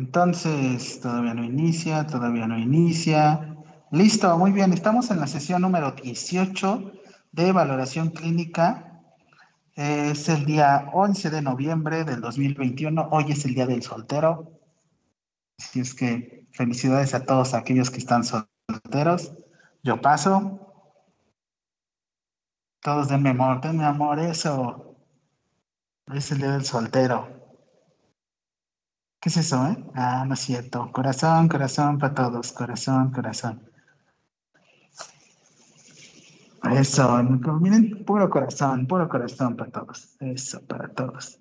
Entonces, todavía no inicia, todavía no inicia. Listo, muy bien. Estamos en la sesión número 18 de valoración clínica. Es el día 11 de noviembre del 2021. Hoy es el día del soltero. Así es que felicidades a todos aquellos que están solteros. Yo paso. Todos denme amor, denme amor, eso. Es el día del soltero. ¿Qué es eso, eh? Ah, no es cierto. Corazón, corazón para todos. Corazón, corazón. Eso, miren, puro corazón, puro corazón para todos. Eso, para todos.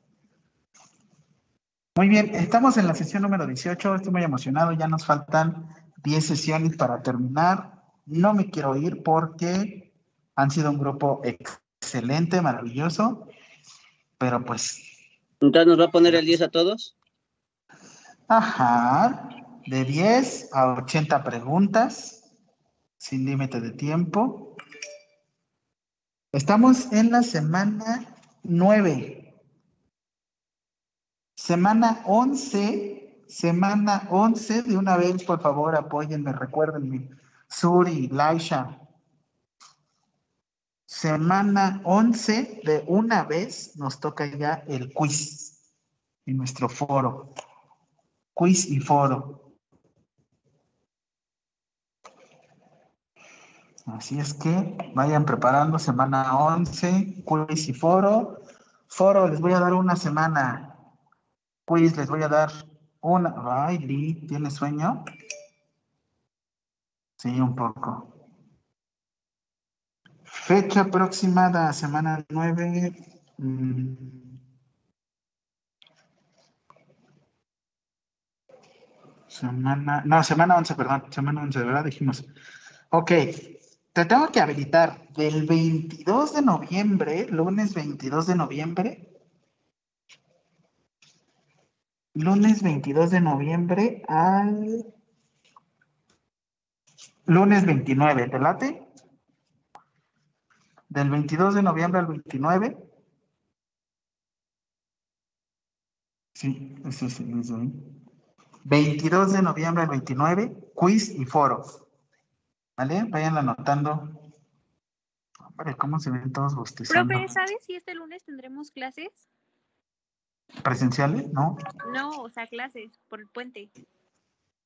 Muy bien, estamos en la sesión número 18. Estoy muy emocionado. Ya nos faltan 10 sesiones para terminar. No me quiero ir porque han sido un grupo excelente, maravilloso. Pero pues. Entonces, ¿nos va a poner el 10 a todos? Ajá, de 10 a 80 preguntas, sin límite de tiempo. Estamos en la semana 9. Semana 11, semana 11, de una vez, por favor, apóyenme, recuérdenme. Suri, Laisha. Semana 11, de una vez, nos toca ya el quiz en nuestro foro quiz y foro. Así es que vayan preparando semana 11, quiz y foro. Foro les voy a dar una semana. Quiz les voy a dar una. Ay, Lee, ¿tiene sueño? Sí, un poco. Fecha aproximada, semana 9. Semana, no, semana 11, perdón, semana 11, ¿verdad? Dijimos. Ok, te tengo que habilitar del 22 de noviembre, lunes 22 de noviembre, lunes 22 de noviembre al lunes 29, ¿te late? Del 22 de noviembre al 29. Sí, eso sí, eso. 22 de noviembre al 29, quiz y foro. ¿Vale? Vayan anotando. Hombre, ¿cómo se ven todos bostezando? Profe, ¿sabes si este lunes tendremos clases? ¿Presenciales? No. No, o sea, clases por el puente.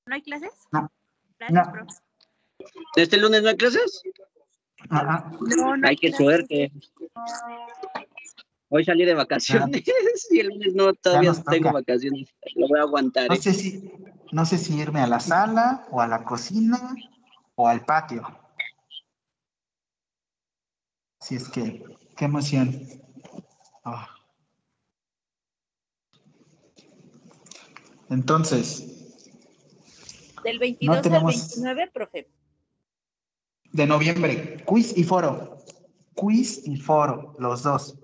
¿No hay clases? No. Gracias, No. profe. ¿Este lunes no hay clases? Ajá. No, no Ay, qué clases. suerte. Hoy salí de vacaciones y el lunes no, todavía tengo toca. vacaciones. Lo voy a aguantar. No ¿eh? sé si, no sé si irme a la sala o a la cocina o al patio. Si es que, qué emoción. Ah. Entonces, Del 22 tenemos- al 29, profe. de noviembre, quiz y foro. Quiz y foro, los dos.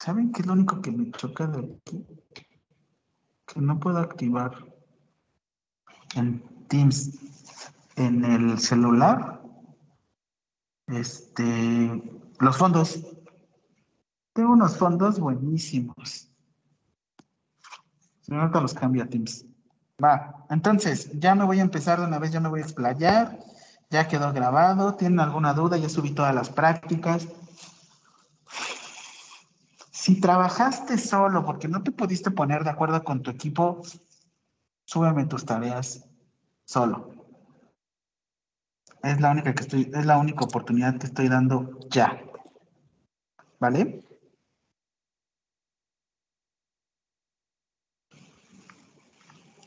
¿Saben qué es lo único que me choca de aquí? Que no puedo activar en Teams en el celular este los fondos. Tengo unos fondos buenísimos. Si no, ahorita los cambio a Teams. Va, entonces, ya me voy a empezar de una vez, ya me voy a explayar. Ya quedó grabado. ¿Tienen alguna duda? Ya subí todas las prácticas. Si trabajaste solo porque no te pudiste poner de acuerdo con tu equipo, súbeme tus tareas solo. Es la única que estoy, es la única oportunidad que estoy dando ya. ¿Vale?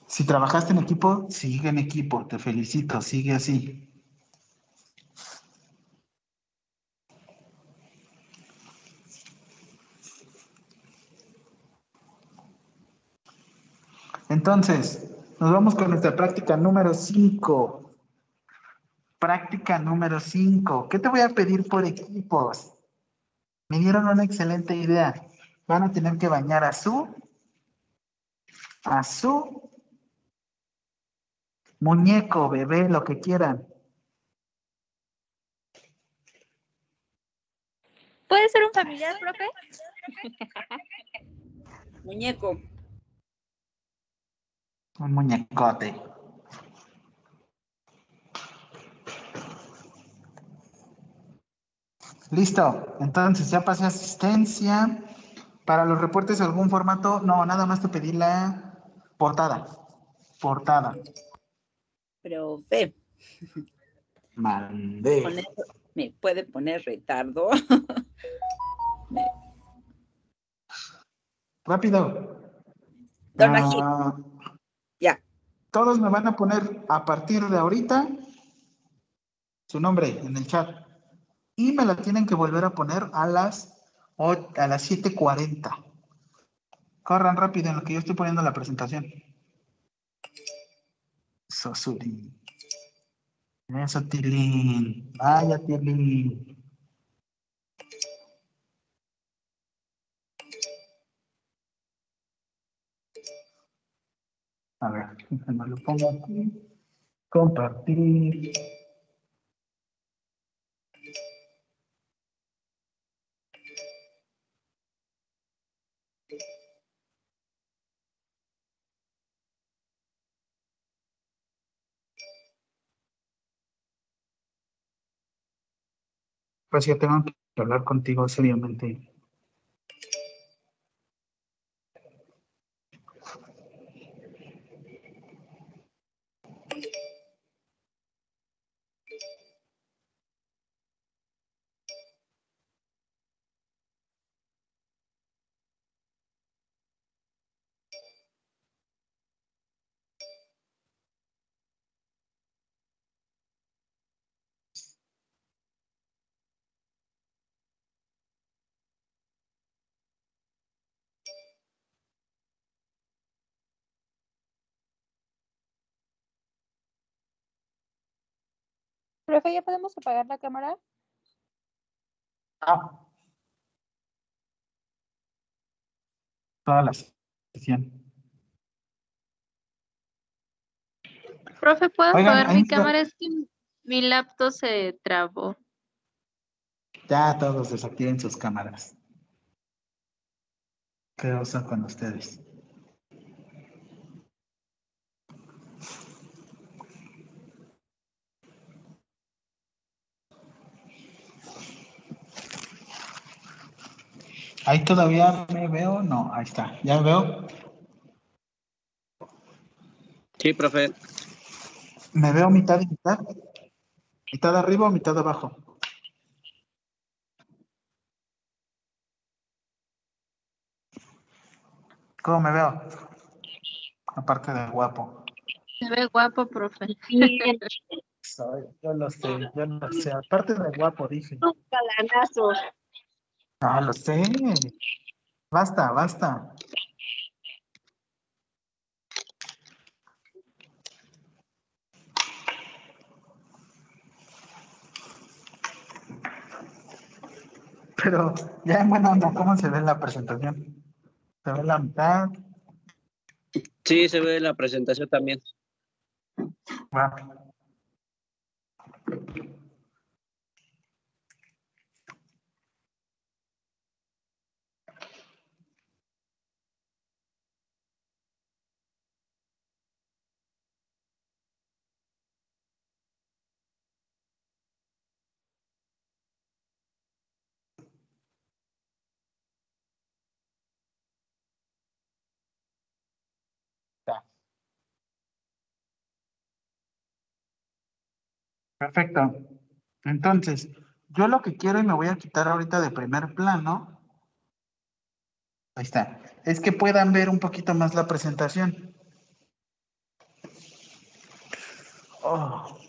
Si trabajaste en equipo, sigue en equipo. Te felicito, sigue así. Entonces, nos vamos con nuestra práctica número 5. Práctica número 5. ¿Qué te voy a pedir por equipos? Me dieron una excelente idea. Van a tener que bañar a su, a su muñeco, bebé, lo que quieran. ¿Puede ser un familiar, profe? Muñeco. Un muñecote. Listo. Entonces ya pasé asistencia. Para los reportes, algún formato. No, nada más te pedí la portada. Portada. Profe, Mandé. ¿me puede poner retardo? Me- Rápido. Don Ah. Todos me van a poner a partir de ahorita su nombre en el chat. Y me la tienen que volver a poner a las, a las 7.40. Corran rápido en lo que yo estoy poniendo la presentación. Sosuri. Eso, Tilín. Vaya, Tilín. A ver, me lo pongo aquí. Compartir. Pues yo tengo que hablar contigo seriamente. Profe, ¿ya podemos apagar la cámara? Ah. Toda la sesión. Profe, ¿puedo Oigan, apagar mi está. cámara? Es que mi laptop se trabó. Ya todos desactiven sus cámaras. ¿Qué oso con ustedes? Ahí todavía me veo, no, ahí está, ya me veo, Sí, profe. me veo mitad y mitad, mitad arriba o mitad abajo. ¿Cómo me veo? Aparte de guapo. Se ve guapo, profe. Soy, yo lo sé, yo lo sé. Aparte de guapo, dije. galanazo. Ah, lo sé. Basta, basta. Pero ya en buena onda, ¿cómo se ve la presentación? ¿Se ve la mitad? Sí, se ve la presentación también. Va. Ya. Perfecto. Entonces, yo lo que quiero y me voy a quitar ahorita de primer plano. Ahí está. Es que puedan ver un poquito más la presentación. Oh.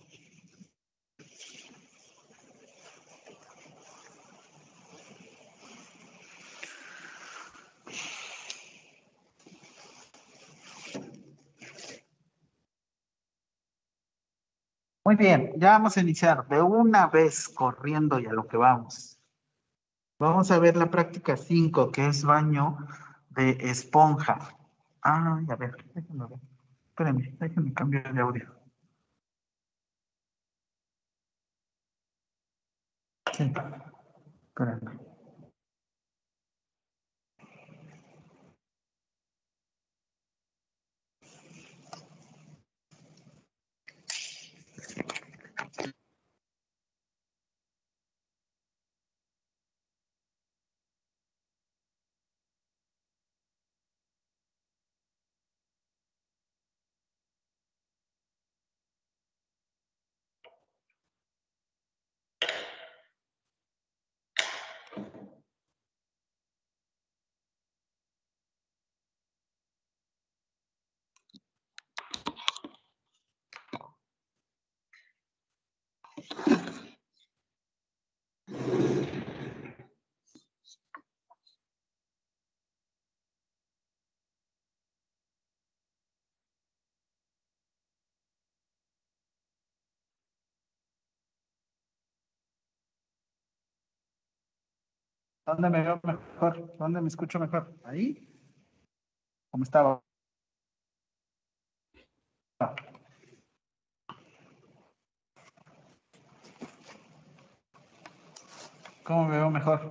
Muy bien, ya vamos a iniciar de una vez corriendo y a lo que vamos. Vamos a ver la práctica 5, que es baño de esponja. Ay, a ver, déjenme ver. Espérenme, déjenme cambiar de audio. Sí, espérenme. ¿Dónde me veo mejor? ¿Dónde me escucho mejor? ¿Ahí? ¿Cómo estaba? ¿Cómo me veo mejor?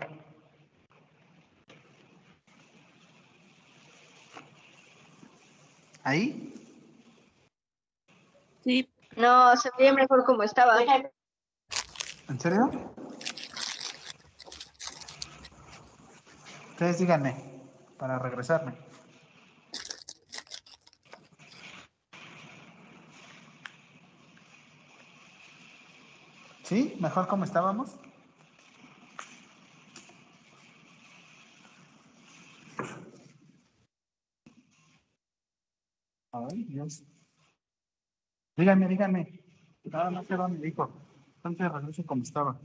¿Ahí? Sí, No, se veía mejor como estaba. ¿En serio? Ustedes díganme para regresarme. ¿Sí? ¿Mejor como estábamos? Ay, Dios. Díganme, díganme. No, no sé dónde dijo. Entonces regreso como estaba.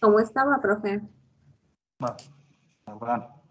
¿cómo estaba, profe? Va, Abraham.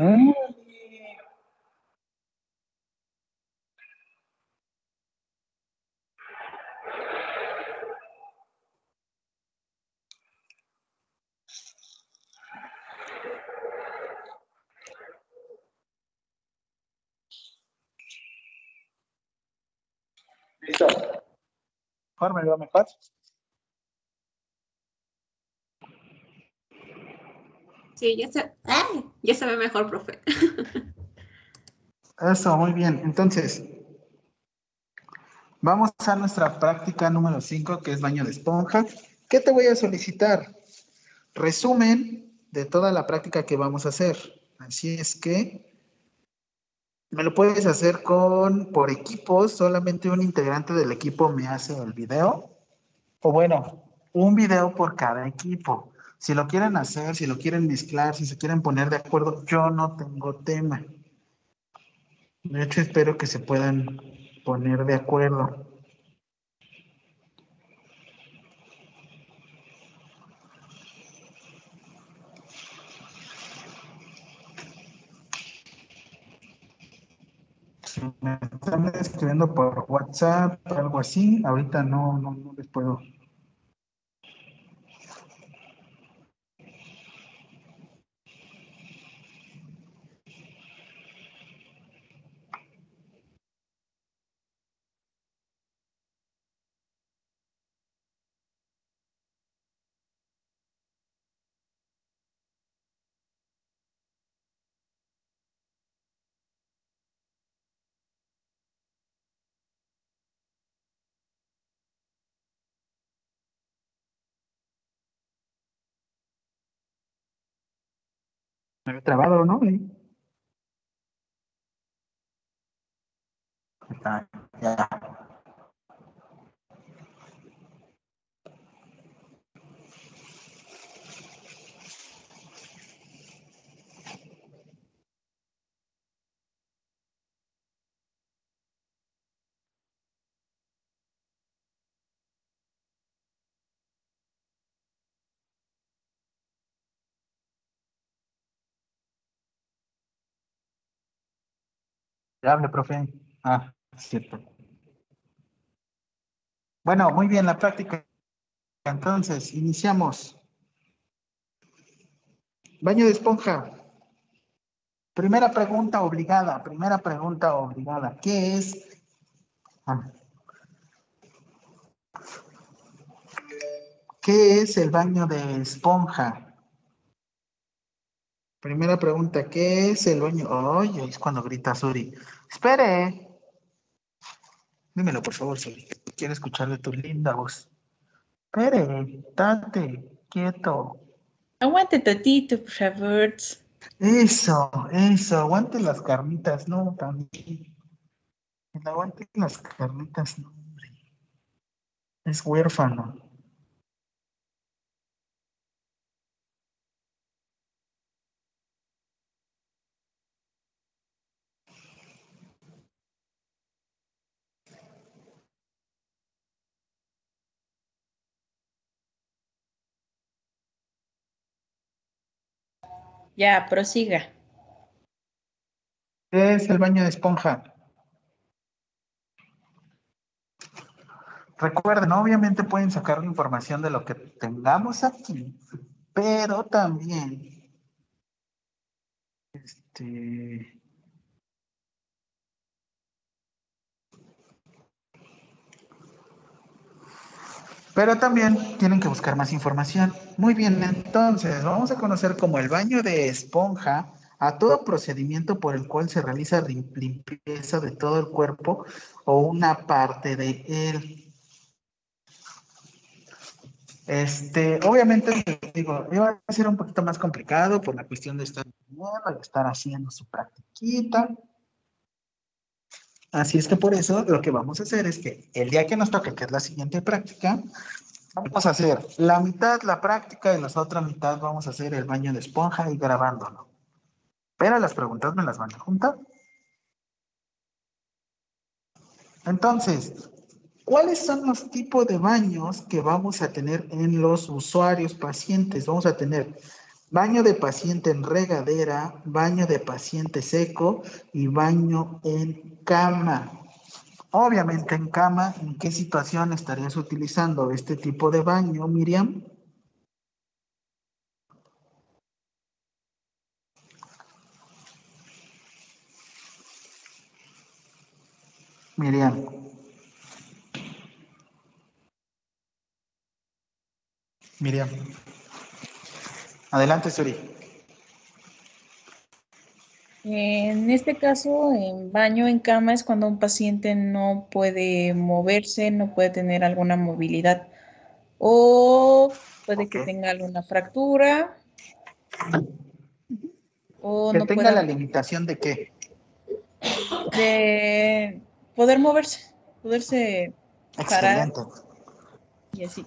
Mm. Listo. Mejor me veo mejor. Sí, ya se, ¡ay! ya se ve mejor, profe. Eso, muy bien. Entonces, vamos a nuestra práctica número 5, que es baño de esponja. ¿Qué te voy a solicitar? Resumen de toda la práctica que vamos a hacer. Así es que me lo puedes hacer con por equipos, solamente un integrante del equipo me hace el video. O bueno, un video por cada equipo. Si lo quieren hacer, si lo quieren mezclar, si se quieren poner de acuerdo, yo no tengo tema. De hecho, espero que se puedan poner de acuerdo. Me están escribiendo por WhatsApp, algo así, ahorita no, no, no les puedo. Me había trabado, ¿no? Ahí. Está. Hable, profe. Ah, cierto. Bueno, muy bien, la práctica. Entonces, iniciamos. Baño de esponja. Primera pregunta obligada, primera pregunta obligada. ¿Qué es? Ah. ¿Qué es el baño de esponja? Primera pregunta, ¿qué es el baño? Ay, es cuando grita Suri. Espere. Dímelo, por favor, Suri. Quiero escucharle tu linda voz. Espere, date, quieto. Aguante tantito, por favor. Eso, eso, aguante las carnitas, no, también. Aguante las carnitas, no, hombre. Es huérfano. Ya, prosiga. ¿Qué es el baño de esponja? Recuerden, obviamente pueden sacar información de lo que tengamos aquí, pero también este, Pero también tienen que buscar más información. Muy bien, entonces vamos a conocer como el baño de esponja a todo procedimiento por el cual se realiza lim- limpieza de todo el cuerpo o una parte de él. Este, obviamente, digo, iba a ser un poquito más complicado por la cuestión de estar, de estar haciendo su practiquita. Así es que por eso lo que vamos a hacer es que el día que nos toque, que es la siguiente práctica, vamos a hacer la mitad la práctica y la otra mitad vamos a hacer el baño de esponja y grabándolo. Pero las preguntas me las van a juntar. Entonces, ¿cuáles son los tipos de baños que vamos a tener en los usuarios pacientes? Vamos a tener baño de paciente en regadera, baño de paciente seco y baño en cama. Obviamente en cama, ¿en qué situación estarías utilizando este tipo de baño, Miriam? Miriam. Miriam. Adelante, Suri. En este caso, en baño en cama es cuando un paciente no puede moverse, no puede tener alguna movilidad o puede que tenga alguna fractura o Que no tenga pueda la limitación de qué? de poder moverse, poderse parar Excelente. y así.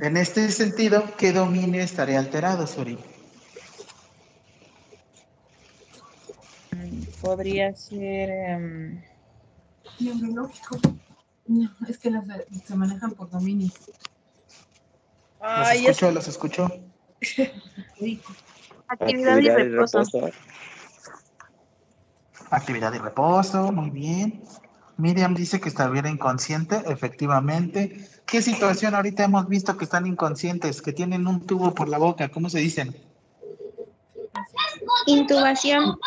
En este sentido, ¿qué dominio estaría alterado, Suri? Podría ser em, Neurológico. No, es que las de- se manejan por dominio. Los Ay, es- escucho, los escucho. Actividad y reposo. Actividad y reposo, muy bien. Miriam dice que estuviera inconsciente, efectivamente. ¿Qué situación ahorita hemos visto que están inconscientes, que tienen un tubo por la boca? ¿Cómo se dicen? Intubación.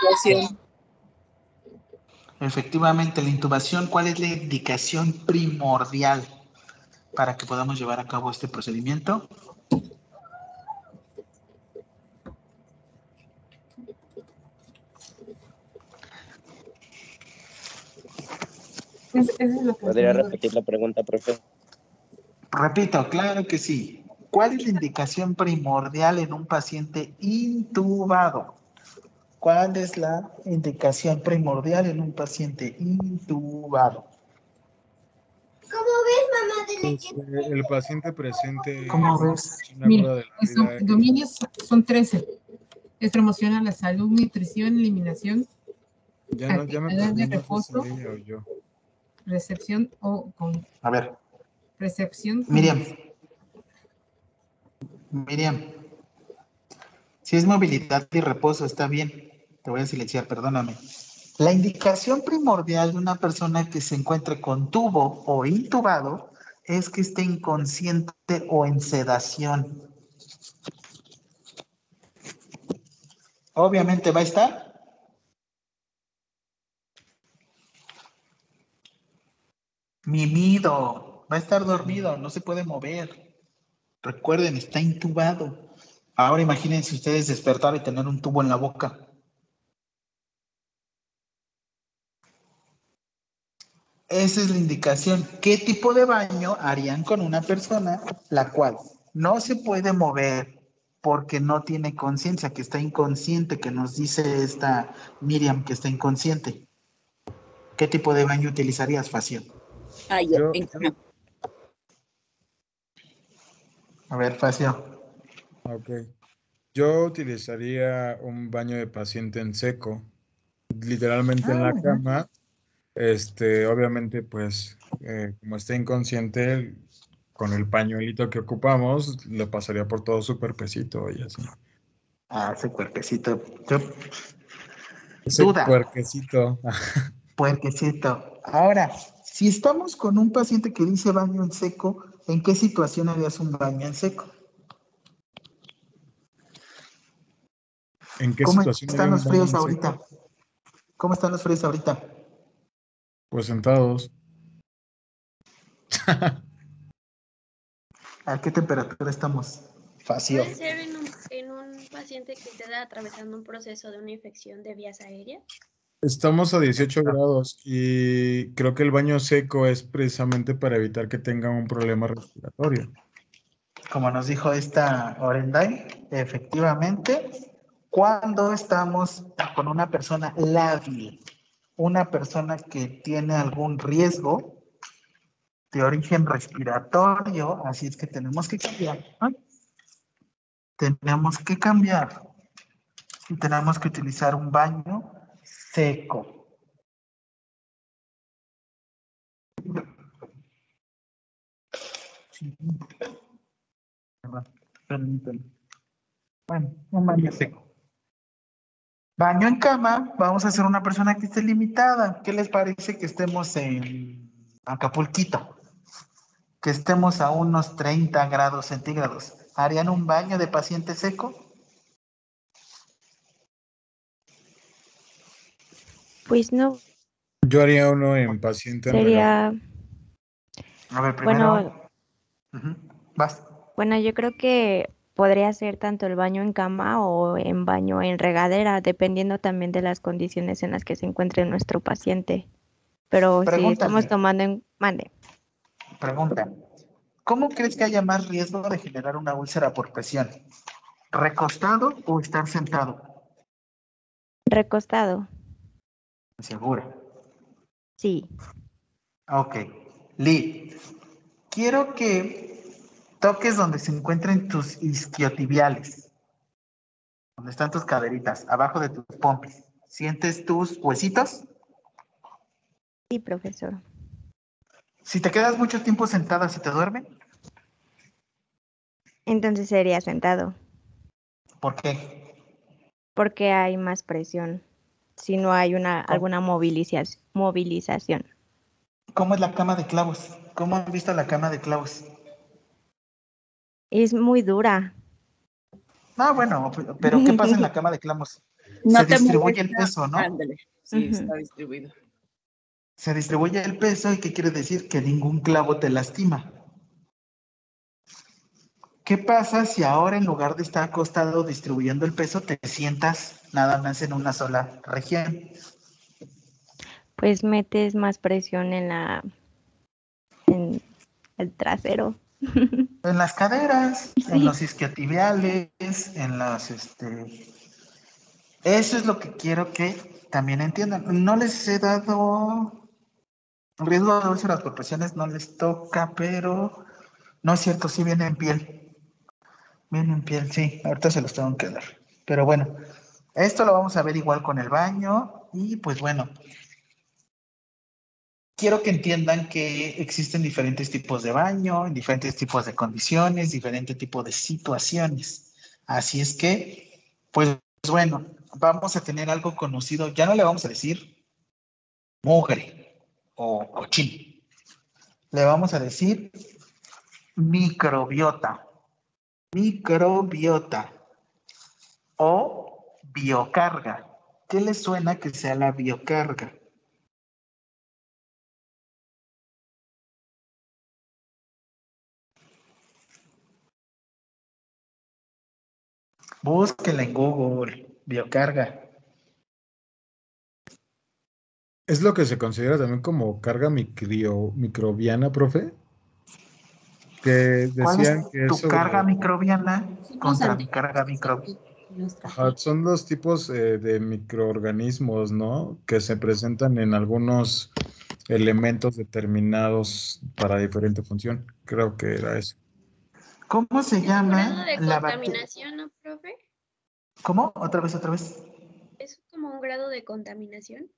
Efectivamente, la intubación, ¿cuál es la indicación primordial para que podamos llevar a cabo este procedimiento? ¿Podría repetir la pregunta, profe? Repito, claro que sí. ¿Cuál es la indicación primordial en un paciente intubado? ¿Cuál es la indicación primordial en un paciente intubado? Pues, eh, el paciente presente ¿Cómo ves? Mira, de la Son- vida dominios son 13. Es promocionar la salud, nutrición, eliminación, ya no ya me de reposo. yo. recepción o con A ver, recepción. Miriam. Miriam. Si es movilidad y reposo, está bien. Te voy a silenciar, perdóname. La indicación primordial de una persona que se encuentre con tubo o intubado es que esté inconsciente o en sedación. Obviamente va a estar. Mimido. Va a estar dormido, no se puede mover. Recuerden, está intubado. Ahora imagínense ustedes despertar y tener un tubo en la boca. Esa es la indicación. ¿Qué tipo de baño harían con una persona la cual no se puede mover porque no tiene conciencia, que está inconsciente, que nos dice esta Miriam que está inconsciente? ¿Qué tipo de baño utilizarías, Facio? Ah, yo, Yo- en cama. A ver, Facio. Ok. Yo utilizaría un baño de paciente en seco, literalmente en Ah, la cama. Este, obviamente, pues, eh, como está inconsciente, con el pañuelito que ocupamos, le pasaría por todo su cuerpecito y así. Ah, ese cuerpecito. Yo, Ese Duda. puerquecito. puerquecito. Ahora, si estamos con un paciente que dice baño en seco, ¿en qué situación harías un baño en seco? ¿En qué ¿Cómo situación están los fríos ahorita? seco? ¿Cómo están los fríos ahorita? Pues sentados. ¿A qué temperatura estamos? Facio. Puede ser en un, en un paciente que esté atravesando un proceso de una infección de vías aéreas. Estamos a 18 grados y creo que el baño seco es precisamente para evitar que tengan un problema respiratorio. Como nos dijo esta Orenday, efectivamente, cuando estamos con una persona lábil, una persona que tiene algún riesgo de origen respiratorio, así es que tenemos que cambiar. Tenemos que cambiar y tenemos que utilizar un baño seco. Sí. Bueno, un baño seco. Baño en cama, vamos a hacer una persona que esté limitada. ¿Qué les parece que estemos en Acapulquito? Que estemos a unos 30 grados centígrados. ¿Harían un baño de paciente seco? Pues no, Yo haría uno en paciente en sería, A ver, primero. bueno, bueno, yo creo que podría ser tanto el baño en cama o en baño en regadera, dependiendo también de las condiciones en las que se encuentre nuestro paciente. Pero si estamos tomando en, mande, Pregunta. ¿Cómo crees que haya más riesgo de generar una úlcera por presión? ¿Recostado o estar sentado? recostado, Segura. sí, Ok. Lee, quiero que toques donde se encuentren tus isquiotibiales. Donde están tus caderitas, abajo de tus pompis. ¿Sientes tus huesitos? sí, profesor. Si te quedas mucho tiempo sentada, ¿se te duerme? Entonces sería sentado, ¿Por qué? porque hay más presión, si no hay una, alguna movilización, movilización. ¿Cómo es la cama de clavos? ¿Cómo han visto la cama de clavos? Es muy dura. Ah, bueno, pero ¿qué pasa en la cama de clavos? No se distribuye el peso, ¿no? Ándale, sí, está distribuido. Se distribuye el peso y ¿qué quiere decir? Que ningún clavo te lastima. ¿Qué pasa si ahora en lugar de estar acostado distribuyendo el peso, te sientas nada más en una sola región? Pues metes más presión en la, en el trasero. En las caderas, en los isquiotibiales, en las, este... Eso es lo que quiero que también entiendan. No les he dado riesgo de úlceras por presiones, no les toca, pero no es cierto, sí viene en piel. Viene en piel, sí, ahorita se los tengo que dar. Pero bueno, esto lo vamos a ver igual con el baño y pues bueno, quiero que entiendan que existen diferentes tipos de baño, en diferentes tipos de condiciones, diferentes tipos de situaciones. Así es que, pues bueno, vamos a tener algo conocido, ya no le vamos a decir mugre o cochín, le vamos a decir microbiota, microbiota o biocarga. ¿Qué les suena que sea la biocarga? Búsquela en Google, biocarga. ¿Es lo que se considera también como carga micrio- microbiana, profe? Que ¿Cuál decían es que tu eso carga microbiana contra mi carga microbiana? Son los tipos eh, de microorganismos, ¿no? Que se presentan en algunos elementos determinados para diferente función. Creo que era eso. ¿Cómo se ¿Un grado llama de la contaminación, no, profe? ¿Cómo? Otra vez, otra vez. ¿Es como un grado de contaminación?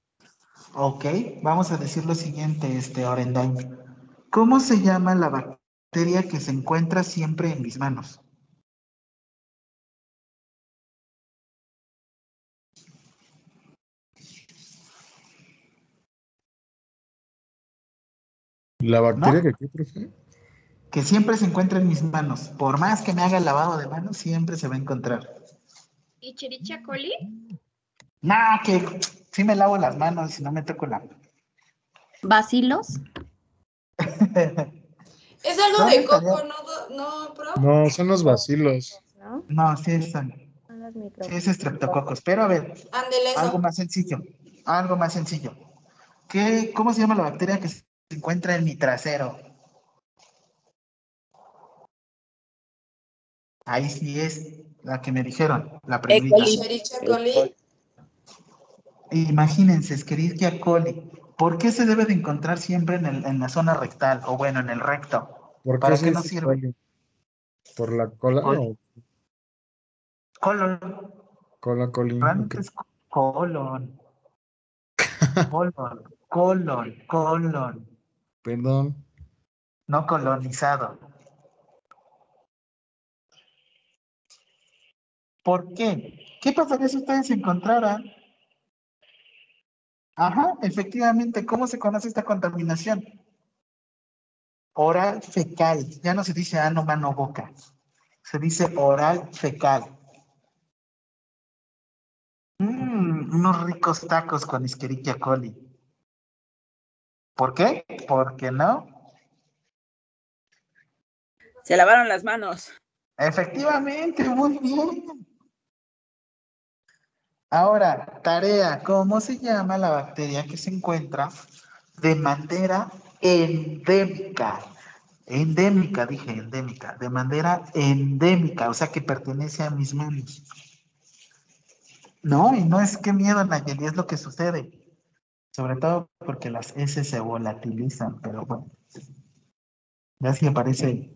Ok, vamos a decir lo siguiente, este Orendain. ¿Cómo se llama la bacteria que se encuentra siempre en mis manos? ¿La bacteria ¿No? que qué, profe? Que siempre se encuentra en mis manos. Por más que me haga el lavado de manos, siempre se va a encontrar. ¿Y Chirichia coli? Nah, que sí me lavo las manos si no me toco la. ¿Bacilos? Es algo ¿Dónde de coco? ¿no, no, pro? No, son los bacilos. ¿no? No, sí es, sí Son los micro- es estreptococos. Pero a ver, algo más sencillo. Algo más sencillo. ¿Qué, ¿Cómo se llama la bacteria que se encuentra en mi trasero? Ahí sí es la que me dijeron, la. Escherichia coli. Imagínense, Escherichia coli. ¿Por qué se debe de encontrar siempre en, el- en la zona rectal o bueno, en el recto? ¿Por ¿Para qué dice sirve? ¿Por la cola Coli. o Colon. cola colon. Colon, colon, colon. Perdón. No colonizado. ¿Por qué? ¿Qué pasaría si ustedes se encontraran? Ajá, efectivamente, ¿cómo se conoce esta contaminación? Oral fecal. Ya no se dice ano, mano, boca. Se dice oral fecal. Mm, unos ricos tacos con Escherichia coli. ¿Por qué? Porque no. Se lavaron las manos. Efectivamente, muy bien. Ahora, tarea, ¿cómo se llama la bacteria que se encuentra de manera endémica? Endémica, dije endémica, de manera endémica, o sea que pertenece a mis manos. No, y no es que miedo, Nayeli, es lo que sucede. Sobre todo porque las S se volatilizan, pero bueno. Ya si aparece.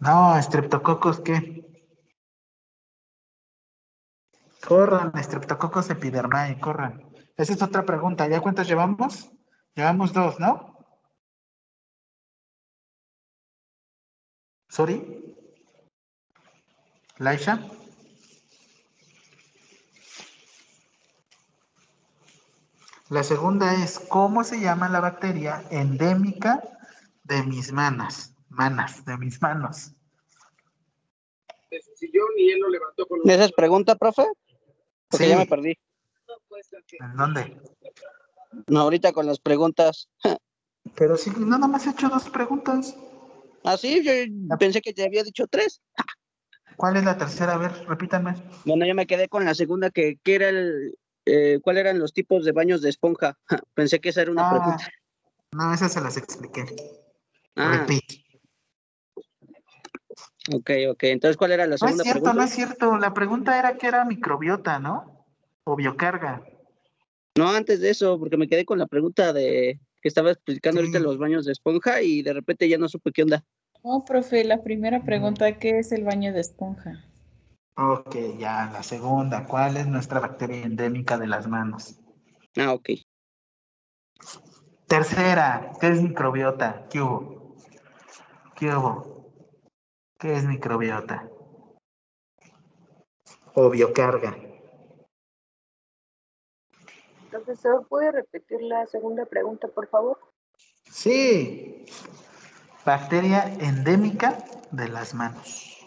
No, estreptococos, ¿qué? Corran, estreptococos epidermae, corran. Esa es otra pregunta. ¿Ya cuántas llevamos? Llevamos dos, ¿no? Sorry. Laisha. La segunda es, ¿cómo se llama la bacteria endémica de mis manos? Manas, de mis manos. ¿Esa es pregunta, profe? Porque Sí. ya me perdí. ¿En dónde? No, ahorita con las preguntas. Pero sí, nada más he hecho dos preguntas. Ah, sí, yo pensé que te había dicho tres. ¿Cuál es la tercera? A ver, repítanme. Bueno, yo me quedé con la segunda, que, que era el, eh, ¿cuál eran los tipos de baños de esponja? Pensé que esa era una Ah, pregunta. no, esas se las expliqué. Ah, Repeat. ok, ok. Entonces, ¿cuál era la No es segunda cierto, pregunta? no es cierto. La pregunta era que era microbiota, ¿no? O biocarga. No, antes de eso, porque me quedé con la pregunta de que estaba explicando ahorita los baños de esponja y de repente ya no supe qué onda. No, profe, la primera pregunta, ¿qué es el baño de esponja? Ok, ya, la segunda. ¿Cuál es nuestra bacteria endémica de las manos? Ah, ok. Tercera, ¿qué es microbiota? ¿Qué hubo? ¿Qué hubo? ¿Qué es microbiota? O biocarga. Profesor, ¿puede repetir la segunda pregunta, por favor? Sí. Bacteria endémica de las manos.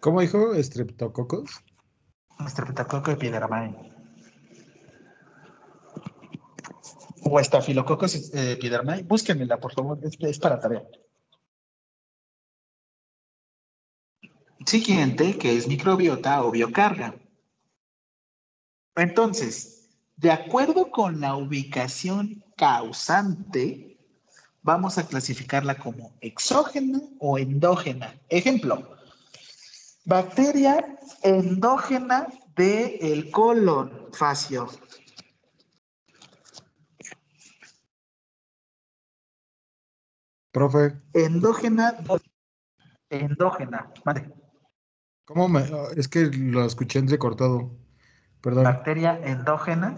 ¿Cómo dijo? ¿Streptococos? Streptococcus epidermae. O estafilococcus eh, epidermae. Búsquenmela, por favor. Es, es para tarea. Siguiente, que es microbiota o biocarga. Entonces, de acuerdo con la ubicación causante, vamos a clasificarla como exógena o endógena. Ejemplo, bacteria endógena del colon facio. Profe, Endógena, endógena, vale. ¿cómo me...? Es que lo escuché entrecortado. Perdón. Bacteria endógena,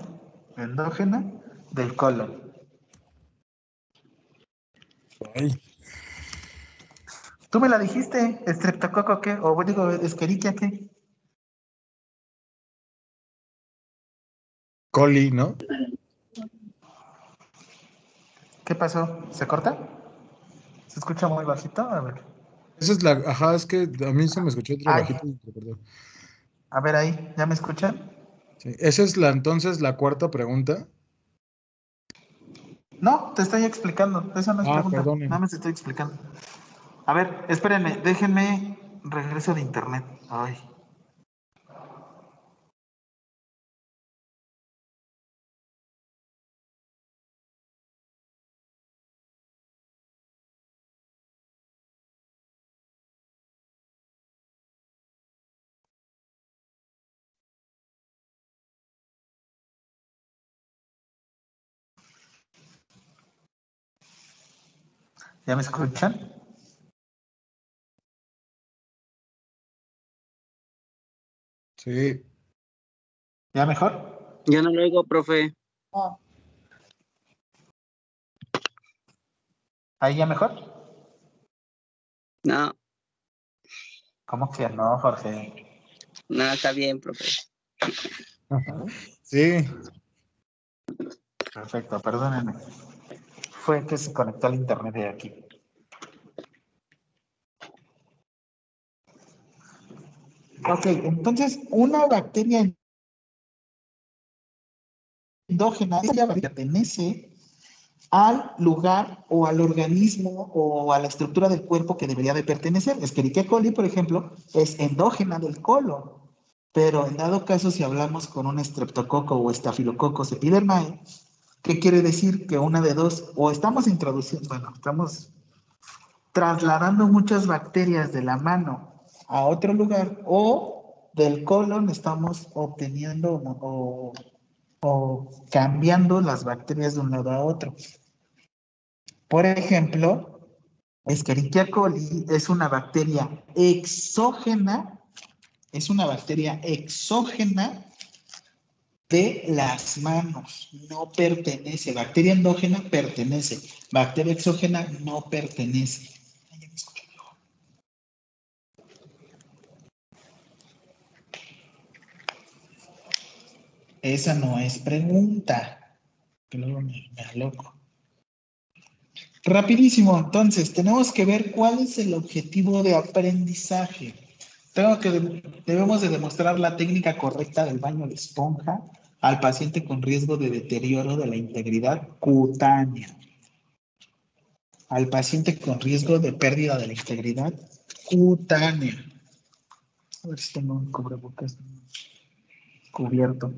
endógena del colon. Ay, Tú me la dijiste, estreptococo qué, o digo, escherichia qué. coli, ¿no? ¿Qué pasó? ¿Se corta? ¿Se escucha muy bajito? A ver. Esa es la... Ajá, es que a mí se me escuchó otro Ay. bajito entrecortado. A ver ahí, ¿ya me escuchan? Sí. Esa es la entonces la cuarta pregunta. No, te estoy explicando. Esa no es Ah, pregunta. perdonen. Nada más estoy explicando. A ver, espérenme, déjenme regreso de internet. Ay. ¿Ya me escuchan? Sí. ¿Ya mejor? Ya no lo oigo, profe. No. ¿Ahí ya mejor? No, ¿Cómo que no, Jorge? no, está bien, profe. Sí. Perfecto, perdónenme. Fue que se conectó al internet de aquí. Ok, entonces una bacteria endógena ella pertenece al lugar o al organismo o a la estructura del cuerpo que debería de pertenecer. Escherichia coli, por ejemplo, es endógena del colon. Pero en dado caso, si hablamos con un estreptococo o estafilococcus epidermae, ¿qué quiere decir? Que una de dos, o estamos introduciendo, bueno, estamos trasladando muchas bacterias de la mano a otro lugar, o del colon estamos obteniendo o, o cambiando las bacterias de un lado a otro. Por ejemplo, Escherichia coli es una bacteria exógena, es una bacteria exógena de las manos, no pertenece. Bacteria endógena pertenece, bacteria exógena no pertenece. Esa no es pregunta, que luego me, me aloco. Rapidísimo, entonces, tenemos que ver cuál es el objetivo de aprendizaje. Tengo que, debemos de demostrar la técnica correcta del baño de esponja al paciente con riesgo de deterioro de la integridad cutánea. Al paciente con riesgo de pérdida de la integridad cutánea. A ver si tengo un cubrebocas cubierto.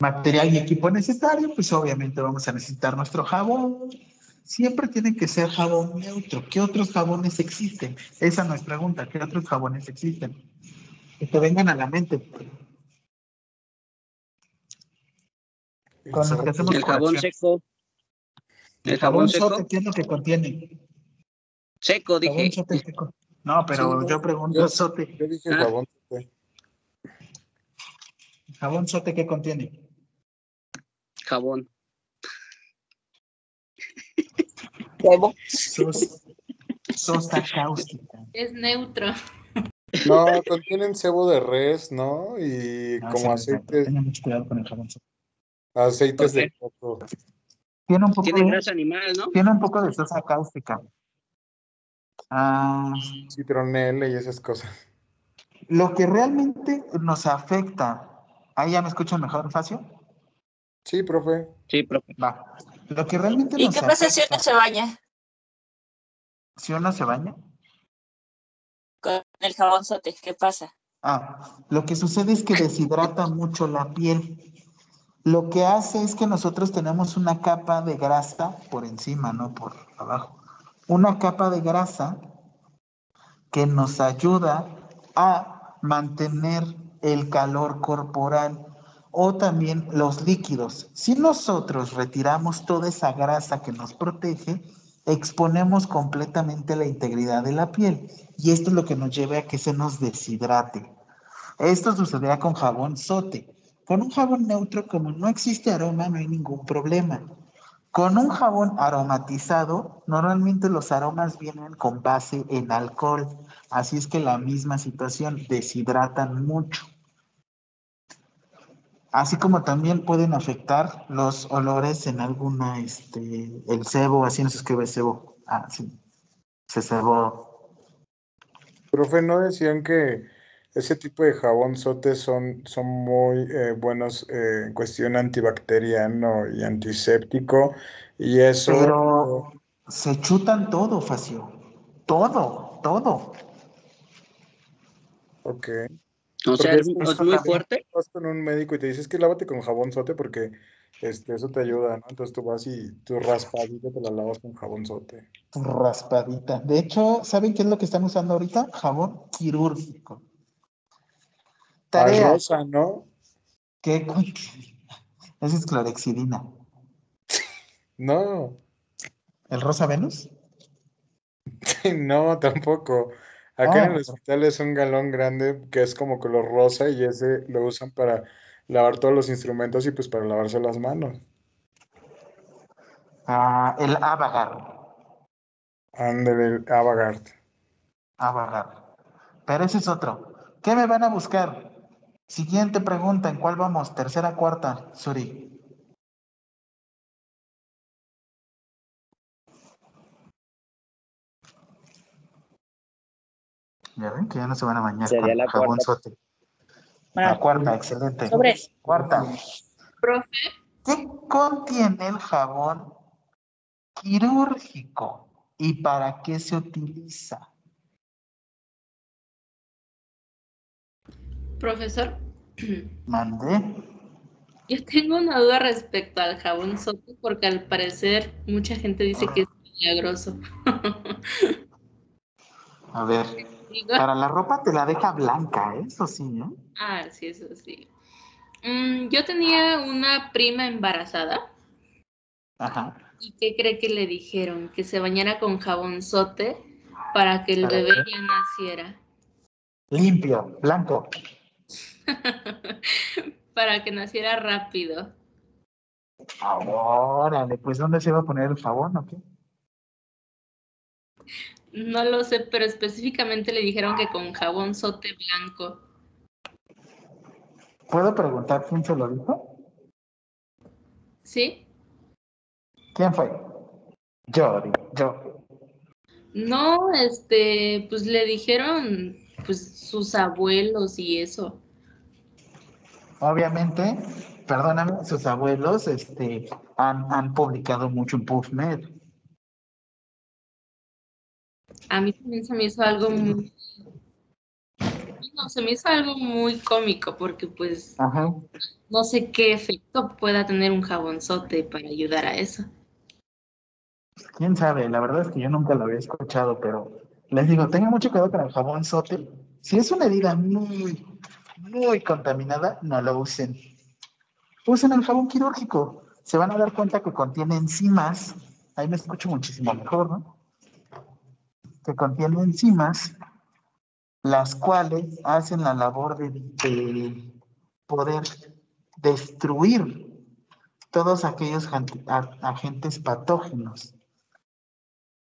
material y equipo necesario, pues obviamente vamos a necesitar nuestro jabón. Siempre tiene que ser jabón neutro. ¿Qué otros jabones existen? Esa no es pregunta. ¿Qué otros jabones existen? Que te vengan a la mente. Con los que hacemos El jabón corrección. seco. El El jabón jabón sote, seco. ¿qué es lo que contiene? Seco, Jabón dije. sote seco. No, pero Sí, yo pregunto yo- sote. Yo dije Ah. jabón. sote. Jabón sote, ¿qué contiene? Jabón. Sos, sosa cáustica. Es neutro. No, contienen cebo de res, ¿no? Y No, como aceites, Tengan mucho cuidado con el jabón aceites ¿Por de coco, Tiene un poco Tiene de- grasa animal, ¿no? Tiene un poco de sosa cáustica. Ah, citronela y esas cosas. lo que realmente nos afecta. ¿Ahí ya me escuchan mejor, Facio? Sí, profe. Sí, profe. Va. Lo que realmente ¿Y nos qué pasa si uno se baña? si uno se baña? Con el jabonzote, ¿qué pasa? Ah, lo que sucede es que deshidrata mucho la piel. Lo que hace es que nosotros tenemos una capa de grasa por encima, no por abajo. Una capa de grasa que nos ayuda a mantener el calor corporal o también los líquidos. Si nosotros retiramos toda esa grasa que nos protege, exponemos completamente la integridad de la piel y esto es lo que nos lleva a que se nos deshidrate. Esto sucederá con jabón sote. Con un jabón neutro, como no existe aroma, no hay ningún problema. Con un jabón aromatizado, normalmente los aromas vienen con base en alcohol, así es que la misma situación, deshidratan mucho. Así como también pueden afectar los olores en alguna, este, el cebo, así no se escribe cebo. Ah, sí, se cebó. Profe, ¿no decían que ese tipo de jabón sote son, son muy eh, buenos eh, en cuestión antibacteriano y antiséptico? Y eso... Pero se chutan todo, Facio. Todo, todo. Ok. O sea, Porque es, es muy fuerte. Vas con un médico y te dices que lávate con jabón sote porque este, eso te ayuda, ¿no? Entonces tú vas y tu raspadita te la lavas con jabón sote. Raspadita. De hecho, ¿saben qué es lo que están usando ahorita? Jabón quirúrgico. Tarea. rosa, ¿no? ¿Qué? Esa es clorexidina. No, ¿El rosa Venus? no, tampoco. Acá en Ah. el hospital es un galón grande que es como color rosa y ese lo usan para lavar todos los instrumentos y pues para lavarse las manos. Ah, el Avagar. Ándale, el Avagard. Avagar. Pero ese es otro. ¿Qué me van a buscar? Siguiente pregunta, ¿en cuál vamos? Tercera, cuarta, Suri. Ya ven que ya no se van a bañar Sería con la jabón cuarta. sote. Bueno, La cuarta, excelente. Sobres. Cuarta. profe, ¿Qué contiene el jabón quirúrgico y para qué se utiliza? Profesor, Mandé. yo tengo una duda respecto al jabón sote porque al parecer mucha gente dice que es milagroso. A ver, Digo, para la ropa te la deja blanca, ¿eh? eso sí, ¿eh? ah, sí, eso sí. Mm, yo tenía una prima embarazada Ajá. y ¿qué cree que le dijeron? Que se bañara con jabón sote para que el ¿Para bebé qué? ya naciera. Limpio, blanco. para que naciera rápido. Órale, pues ¿dónde se va a poner el jabón o qué? No lo sé, pero específicamente le dijeron que con jabón sote blanco. ¿Puedo preguntar quién se lo dijo? ¿Sí? ¿Quién fue? Yo, di- yo. No, este, pues le dijeron pues sus abuelos y eso. Obviamente, perdóname, sus abuelos este, han, han publicado mucho en PubMed. A mí también se me hizo algo muy... No, se me hizo algo muy cómico porque pues Ajá. no sé qué efecto pueda tener un jabonzote para ayudar a eso. Quién sabe, la verdad es que yo nunca lo había escuchado, pero les digo, tengan mucho cuidado con el jabón sote. Si es una herida muy, muy contaminada, no lo usen. Usen el jabón quirúrgico. Se van a dar cuenta que contiene enzimas. Ahí me escucho muchísimo mejor, ¿no? Que contiene enzimas, las cuales hacen la labor de, de poder destruir todos aquellos agentes patógenos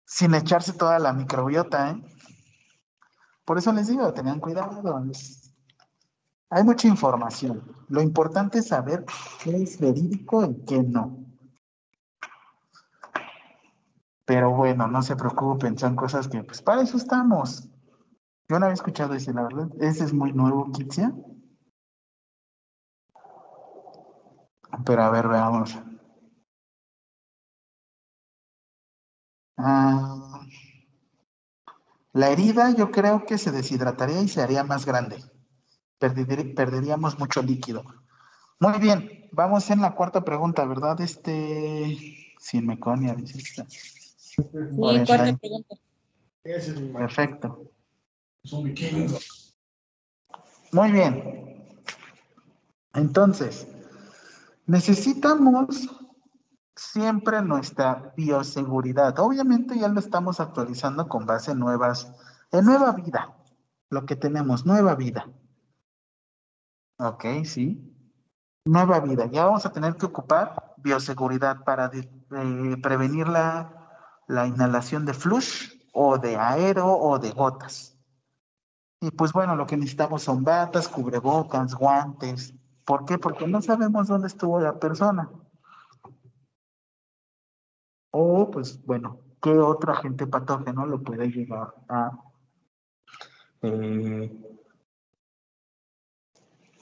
sin echarse toda la microbiota, ¿eh? Por eso les digo, tengan cuidado. Hay mucha información. Lo importante es saber qué es verídico y qué no. Pero bueno, no se preocupen, son cosas que, pues para eso estamos. Yo no había escuchado ese, la verdad. Ese es muy nuevo, Kitsia. Pero a ver, veamos. Ah, La herida yo creo que se deshidrataría y se haría más grande. Perder- perderíamos mucho líquido. Muy bien, vamos en la cuarta pregunta, ¿verdad? Este, sin meconia, dice. Sí, cuarta pregunta. Perfecto. Muy bien. Entonces, necesitamos siempre nuestra bioseguridad. Obviamente ya lo estamos actualizando con base en nuevas, en nueva vida. Lo que tenemos, nueva vida. Ok, sí. Nueva vida. Ya vamos a tener que ocupar bioseguridad para de- eh, prevenir la, la inhalación de flush o de aero o de gotas. Y pues bueno, lo que necesitamos son batas, cubrebocas, guantes. ¿Por qué? Porque no sabemos dónde estuvo la persona. O pues bueno, ¿qué otro agente patógeno lo puede llevar a, eh,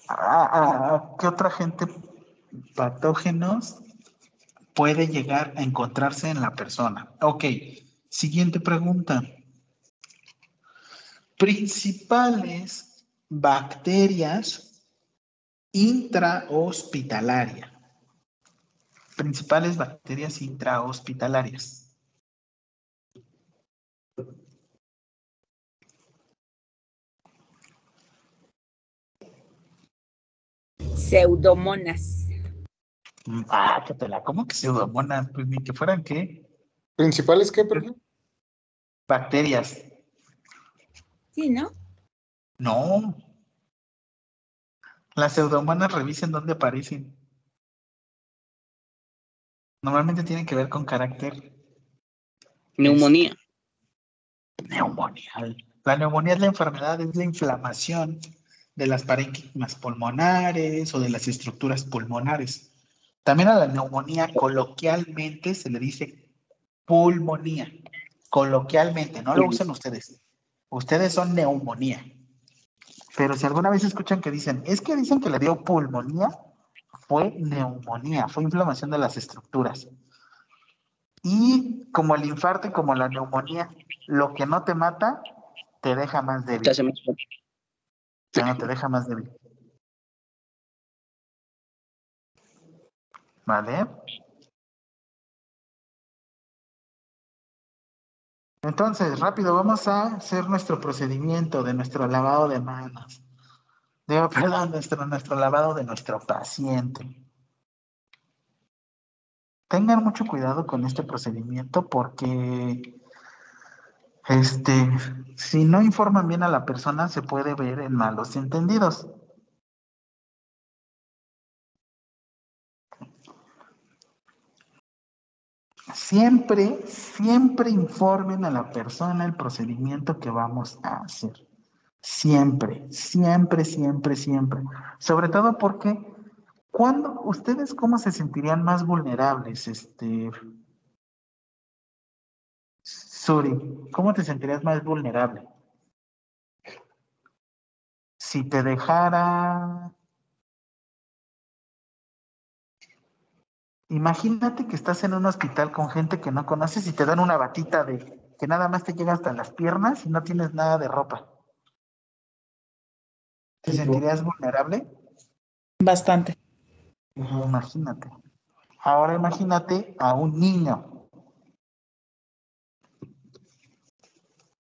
a- qué otro agente patógenos puede llegar a encontrarse en la persona? Ok, siguiente pregunta. Principales bacterias intrahospitalarias. Principales bacterias intrahospitalarias. Pseudomonas. Ah, que te la como que pseudomonas, pues ni que fueran qué. ¿Principales qué, perdón? Bacterias. Sí, ¿no? No. Las pseudomonas revisen dónde aparecen. Normalmente tienen que ver con carácter Neumonía. neumonía. La neumonía es la enfermedad, es la inflamación de las parénquimas pulmonares o de las estructuras pulmonares. También a la neumonía coloquialmente se le dice pulmonía. Coloquialmente, no lo usen ustedes. Ustedes son neumonía. Pero si alguna vez escuchan que dicen, es que dicen que le dio pulmonía, fue neumonía, fue inflamación de las estructuras. Y como el infarto y como la neumonía, lo que no te mata, te deja más débil. Te hace más fuerte. Ya no te deja más débil. Entonces, rápido, vamos a hacer nuestro procedimiento de nuestro lavado de manos. Digo, perdón, nuestro, nuestro lavado de nuestro paciente. Tengan mucho cuidado con este procedimiento porque este, si no informan bien a la persona, se puede ver en malos entendidos. Siempre, siempre informen a la persona el procedimiento que vamos a hacer. Siempre, siempre, siempre, siempre. Sobre todo porque, cuando ustedes cómo se sentirían más vulnerables, este, Suri, ¿cómo te sentirías más vulnerable? Si te dejara... Imagínate que estás en un hospital con gente que no conoces y te dan una batita de que nada más te llega hasta las piernas y no tienes nada de ropa. ¿Te sentirías vulnerable? Bastante. Imagínate. Ahora imagínate a un niño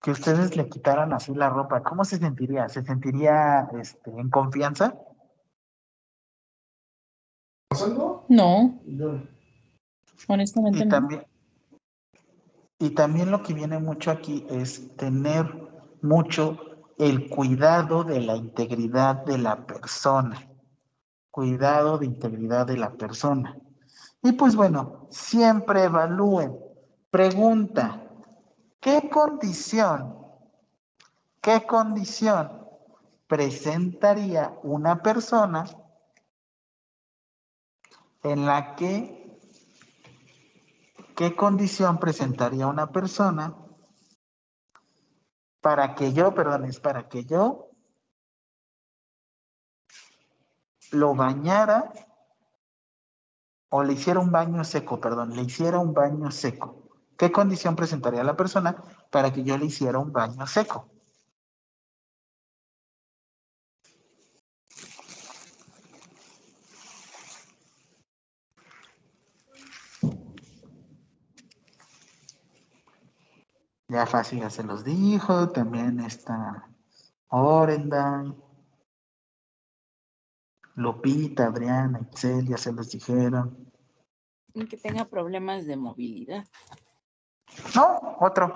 que ustedes le quitaran así la ropa. ¿Cómo se sentiría? ¿Se sentiría este, en confianza? No. Honestamente Y no. también, y también lo que viene mucho aquí es tener mucho el cuidado de la integridad de la persona. Cuidado de integridad de la persona. Y pues bueno, siempre evalúen. Pregunta, ¿qué condición, qué condición presentaría una persona en la que, qué condición presentaría una persona para que yo, perdón, es para que yo lo bañara o le hiciera un baño seco, perdón, le hiciera un baño seco. ¿Qué condición presentaría la persona para que yo le hiciera un baño seco? Ya fácil ya se los dijo, también está Orenda, Lupita, Adriana, Excel, ya se los dijeron. Y que tenga problemas de movilidad. No, otro.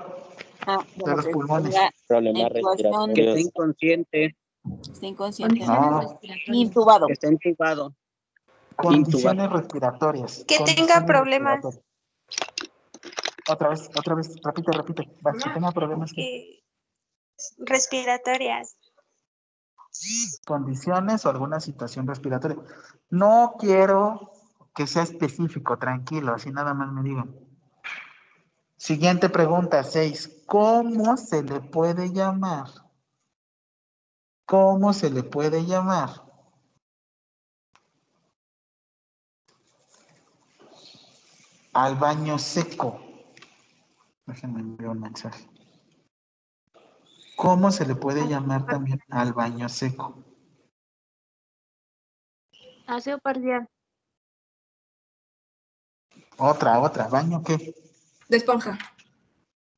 Ah, De los que pulmones. Problemas intubación, Que esté inconsciente, Está inconsciente. No. Intubado. que esté intubado. Condiciones respiratorias. Que tenga problemas. respiratorias. Otra vez, otra vez, repite, repite. Va, que tenga problemas. Respiratorias. Condiciones o alguna situación respiratoria. No quiero que sea específico, tranquilo, así nada más me digan. Siguiente pregunta, seis. ¿Cómo se le puede llamar? ¿Cómo se le puede llamar? Al baño seco. Déjenme enviar un mensaje. ¿Cómo se le puede llamar también al baño seco? Aseo parcial. Otra, otra. ¿Baño qué? De esponja.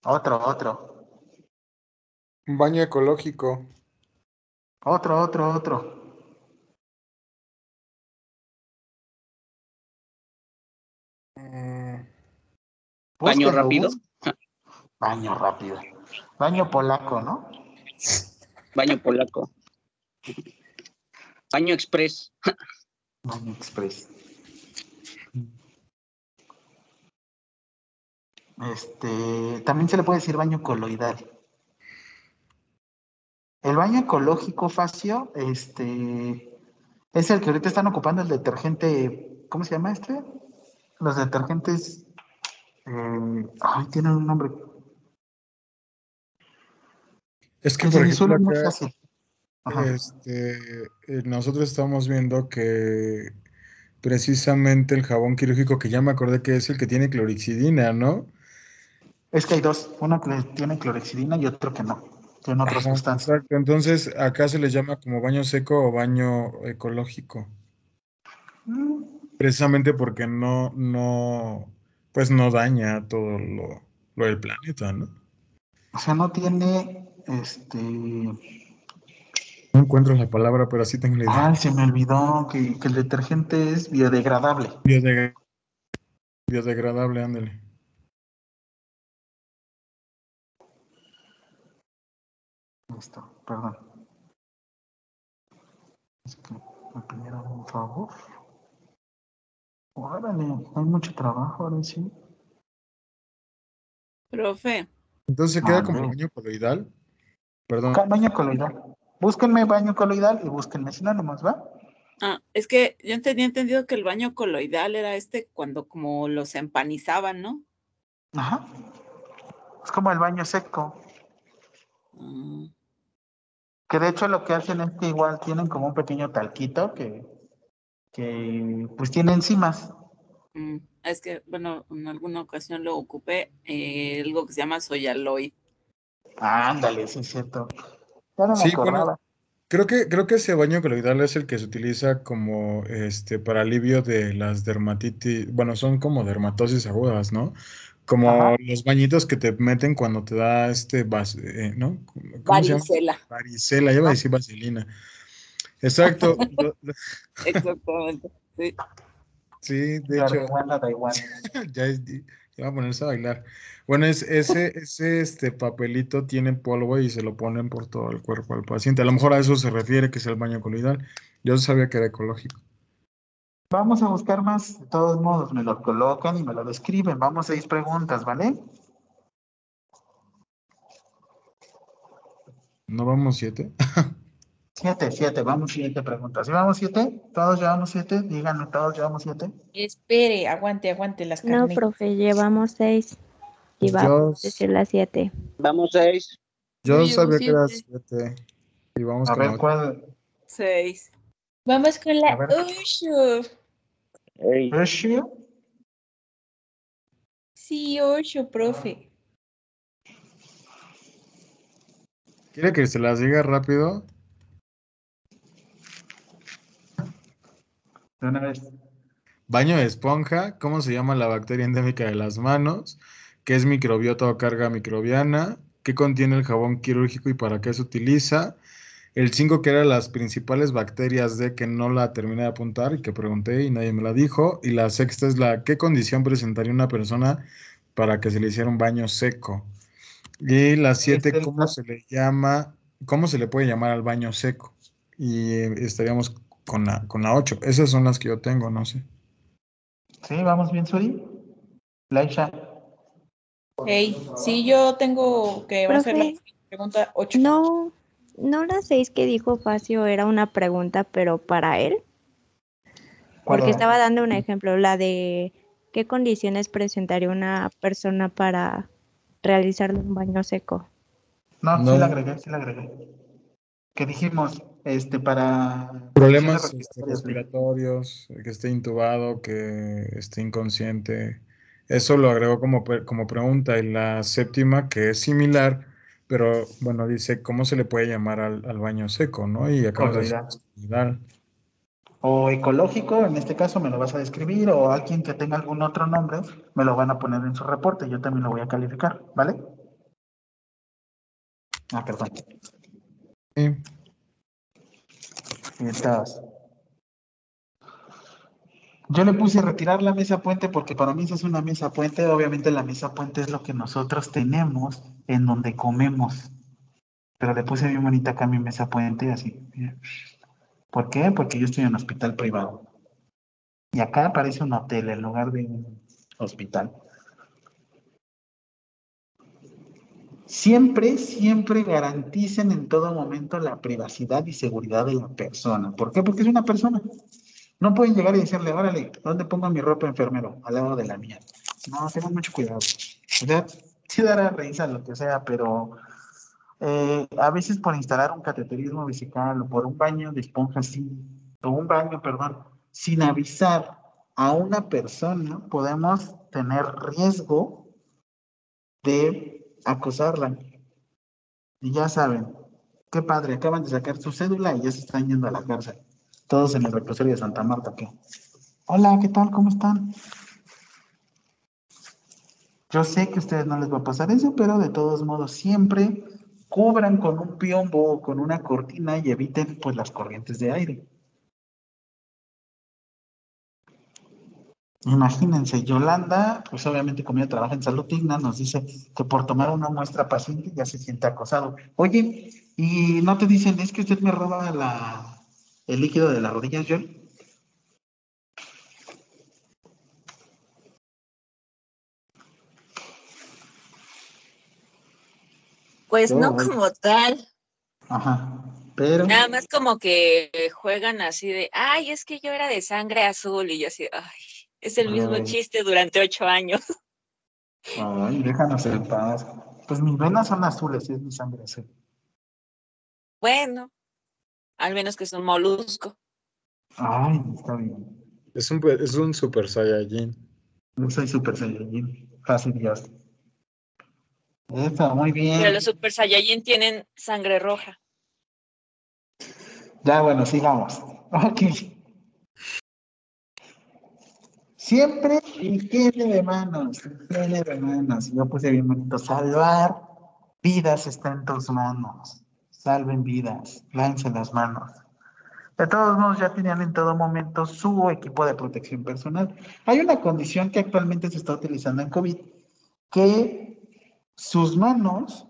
Otro, otro. Un baño ecológico. Otro, otro, otro. Mm, Baño Búsquenlo, rápido. bus- Baño rápido. Baño polaco, ¿no? Baño polaco. Baño express. Baño express. Este, también se le puede decir baño coloidal. El baño ecológico facio, este, es el que ahorita están ocupando el detergente, ¿cómo se llama este? Los detergentes, eh, ay, tienen un nombre. Es que, por ejemplo, fácil. Este, eh, nosotros estamos viendo que precisamente el jabón quirúrgico, que ya me acordé que es el que tiene clorixidina, ¿no? Es que hay dos, uno que tiene clorexidina y otro que no, tiene otras Ajá, sustancias. exacto. Entonces, acá se les llama como baño seco o baño ecológico. Mm, Precisamente porque no, no, pues no daña todo lo, lo del planeta, ¿no? O sea, no tiene, este, No encuentro la palabra, pero sí tengo la idea. ay, se me olvidó que, que el detergente es biodegradable. Biodeg- biodegradable, ándale. Listo, perdón. Es que me pidieron un favor. Órale, hay mucho trabajo ahora sí. Profe, Entonces se queda como Mande. baño coloidal. Perdón. Baño coloidal. Búsquenme baño coloidal y búsquenme sinónimos, ¿va? ah, es que yo tenía entendido que el baño coloidal era este cuando como los empanizaban, ¿no? Ajá. Es como el baño seco. Ah, Que de hecho lo que hacen es que igual tienen como un pequeño talquito que, que pues tiene enzimas. mm, es que, bueno, en alguna ocasión lo ocupé, eh, algo que se llama soyaloid. Ándale, sí es cierto. Ya no me Sí, bueno, creo que, creo que ese baño coloidal es el que se utiliza como este para alivio de las dermatitis, bueno, son como dermatosis agudas, ¿no? Como Ajá. los bañitos que te meten cuando te da este, vas- eh, ¿no? Varicela. Varicela, ya iba a decir vaselina. Exacto. Exactamente. Sí. Sí, de La hecho, da igual. ya, va a ponerse a bailar. Bueno, es, ese, ese este papelito tiene polvo y se lo ponen por todo el cuerpo al paciente. A lo mejor a eso se refiere que es el baño coloidal. Yo sabía que era ecológico. Vamos a buscar más. De todos modos, me lo colocan y me lo describen. Vamos seis preguntas, ¿vale? ¿No vamos siete? Siete, siete. Vamos siete preguntas. ¿Sí vamos siete? ¿Todos llevamos siete? Díganme, ¿todos llevamos siete? Espere, aguante, aguante las No, carnes. profe, llevamos seis. Y Yo, vamos a decir las siete. Vamos seis. yo sabía que era siete. Y vamos A con ver, ocho. ¿cuál? Seis. Vamos con la A ver. Ushu. Ey, ¿Issue? Sí, ocho, profe. ¿Quiere que se las diga rápido? De una vez. Baño de esponja, ¿cómo se llama la bacteria endémica de las manos? ¿Qué es microbiota o carga microbiana? ¿Qué contiene el jabón quirúrgico y para qué se utiliza? El 5, que eran las principales bacterias de que no la terminé de apuntar y que pregunté y nadie me la dijo. Y la sexta es la, ¿qué condición presentaría una persona para que se le hiciera un baño seco? Y la siete, Este, ¿cómo se le llama? ¿Cómo se le puede llamar al baño seco? Y eh, estaríamos con la, con la 8. Esas son las que yo tengo, no sé. Sí, vamos bien, Suri. Laisha. Hey, sí, yo tengo que va a ser la pregunta 8. No, no las seis que dijo Facio era una pregunta, pero para él. ¿Cuál Porque era? estaba dando un ejemplo, la de qué condiciones presentaría una persona para realizarle un baño seco. No, No. sí la agregué, sí la agregué. Que dijimos, este, para... Problemas este, respiratorios, que esté intubado, que esté inconsciente. Eso lo agregó como, como pregunta. Y la séptima, que es similar, pero bueno, dice, ¿cómo se le puede llamar al, al baño seco, no? Y coloidal. O ecológico, en este caso me lo vas a describir, o alguien que tenga algún otro nombre, me lo van a poner en su reporte, yo también lo voy a calificar, ¿vale? Ah, perdón. Sí. Estás. Yo le puse retirar la mesa puente porque para mí esa es una mesa puente. Obviamente la mesa puente es lo que nosotros tenemos en donde comemos. Pero le puse bien bonita acá mi mesa puente así. ¿Por qué? Porque yo estoy en un hospital privado. Y acá parece un hotel en lugar de un hospital. Siempre, siempre garanticen en todo momento la privacidad y seguridad de la persona. ¿Por qué? Porque es una persona. No pueden llegar y decirle, órale, ¿dónde pongo mi ropa enfermero? Al lado de la mía. No, tengan mucho cuidado. O sea, sí dará risa, lo que sea, pero eh, a veces por instalar un cateterismo vesical o por un baño de esponja sin, o un baño, perdón, sin avisar a una persona, podemos tener riesgo de acosarla. Y ya saben, qué padre, acaban de sacar su cédula y ya se están yendo a la cárcel. Todos en el reclusorio de Santa Marta, ¿qué? Hola, ¿qué tal? ¿Cómo están? Yo sé que a ustedes no les va a pasar eso, pero de todos modos siempre cubran con un piombo o con una cortina y eviten pues las corrientes de aire. Imagínense, Yolanda, pues obviamente como ella trabaja en salud digna, nos dice que por tomar una muestra paciente ya se siente acosado. Oye, y no te dicen, es que usted me roba la, el líquido de las rodillas, Yol. Pues Yo, no como tal. Ajá, pero Nada más como que juegan así de, ay, es que yo era de sangre azul y yo así, ay, es el mismo Ay. chiste durante ocho años. Ay, déjanos en paz. Pues mis venas son azules, es mi sangre azul. Bueno, al menos que es un molusco. Ay, está bien. Es un, es un super saiyajin. Yo soy super saiyajin. Fácil Dios. Eso, muy Pero bien. los Super Saiyajin tienen sangre roja. Ya, bueno, sigamos. Ok. Siempre higiene de manos, higiene de manos. Yo puse bien bonito. Salvar vidas está en tus manos. Salven vidas, lávense las manos. De todos modos, ya tenían en todo momento su equipo de protección personal. Hay una condición que actualmente se está utilizando en COVID, que sus manos,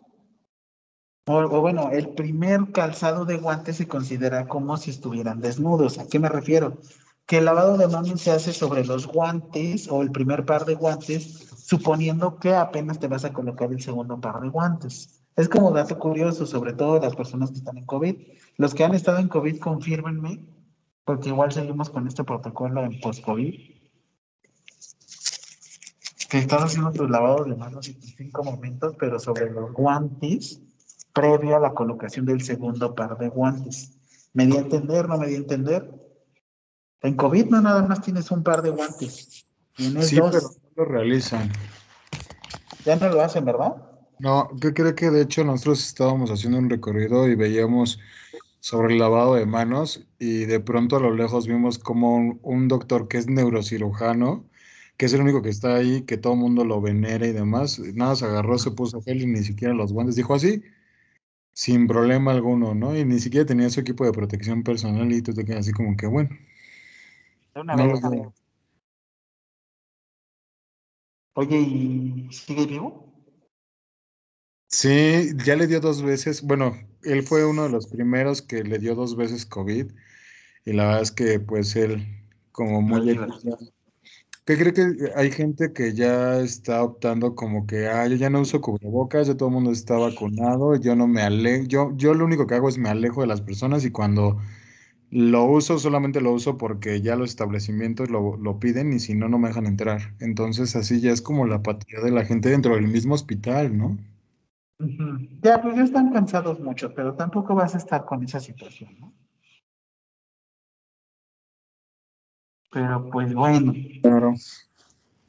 o, o bueno, el primer calzado de guantes se considera como si estuvieran desnudos. ¿A qué me refiero? Que el lavado de manos se hace sobre los guantes o el primer par de guantes, suponiendo que apenas te vas a colocar el segundo par de guantes. Es como dato curioso, sobre todo las personas que están en COVID. Los que han estado en COVID, confírmenme, porque igual seguimos con este protocolo en post-COVID. Que estás haciendo tus lavados de manos en cinco momentos, pero sobre los guantes, previo a la colocación del segundo par de guantes. ¿Me di a entender? ¿No me di a entender? En COVID no nada más tienes un par de guantes, tienes Sí, dos. pero no lo realizan. Ya no lo hacen, ¿verdad? No, ¿qué cree que de hecho nosotros estábamos haciendo un recorrido y veíamos sobre el lavado de manos y de pronto a lo lejos vimos como un, un doctor que es neurocirujano, que es el único que está ahí, que todo el mundo lo venera y demás, nada se agarró, se puso gel y ni siquiera los guantes, dijo así, sin problema alguno, ¿no? Y ni siquiera tenía su equipo de protección personal y tú te quedas así como que, bueno, una no vez. lo veo. Oye, ¿y sigue vivo? Sí, ya le dio dos veces, bueno, él fue uno de los primeros que le dio dos veces COVID y la verdad es que pues él como muy. ¿Qué cree que hay gente que ya está optando como que, ah, yo ya no uso cubrebocas, ya todo el mundo está vacunado, yo no me alejo, yo, yo lo único que hago es me alejo de las personas y cuando lo uso, solamente lo uso porque ya los establecimientos lo, lo piden y si no, no me dejan entrar. Entonces así ya es como la apatía de la gente dentro del mismo hospital, ¿no? Ya, pues ya están cansados mucho, pero tampoco vas a estar con esa situación, ¿no? Pero pues bueno, Claro.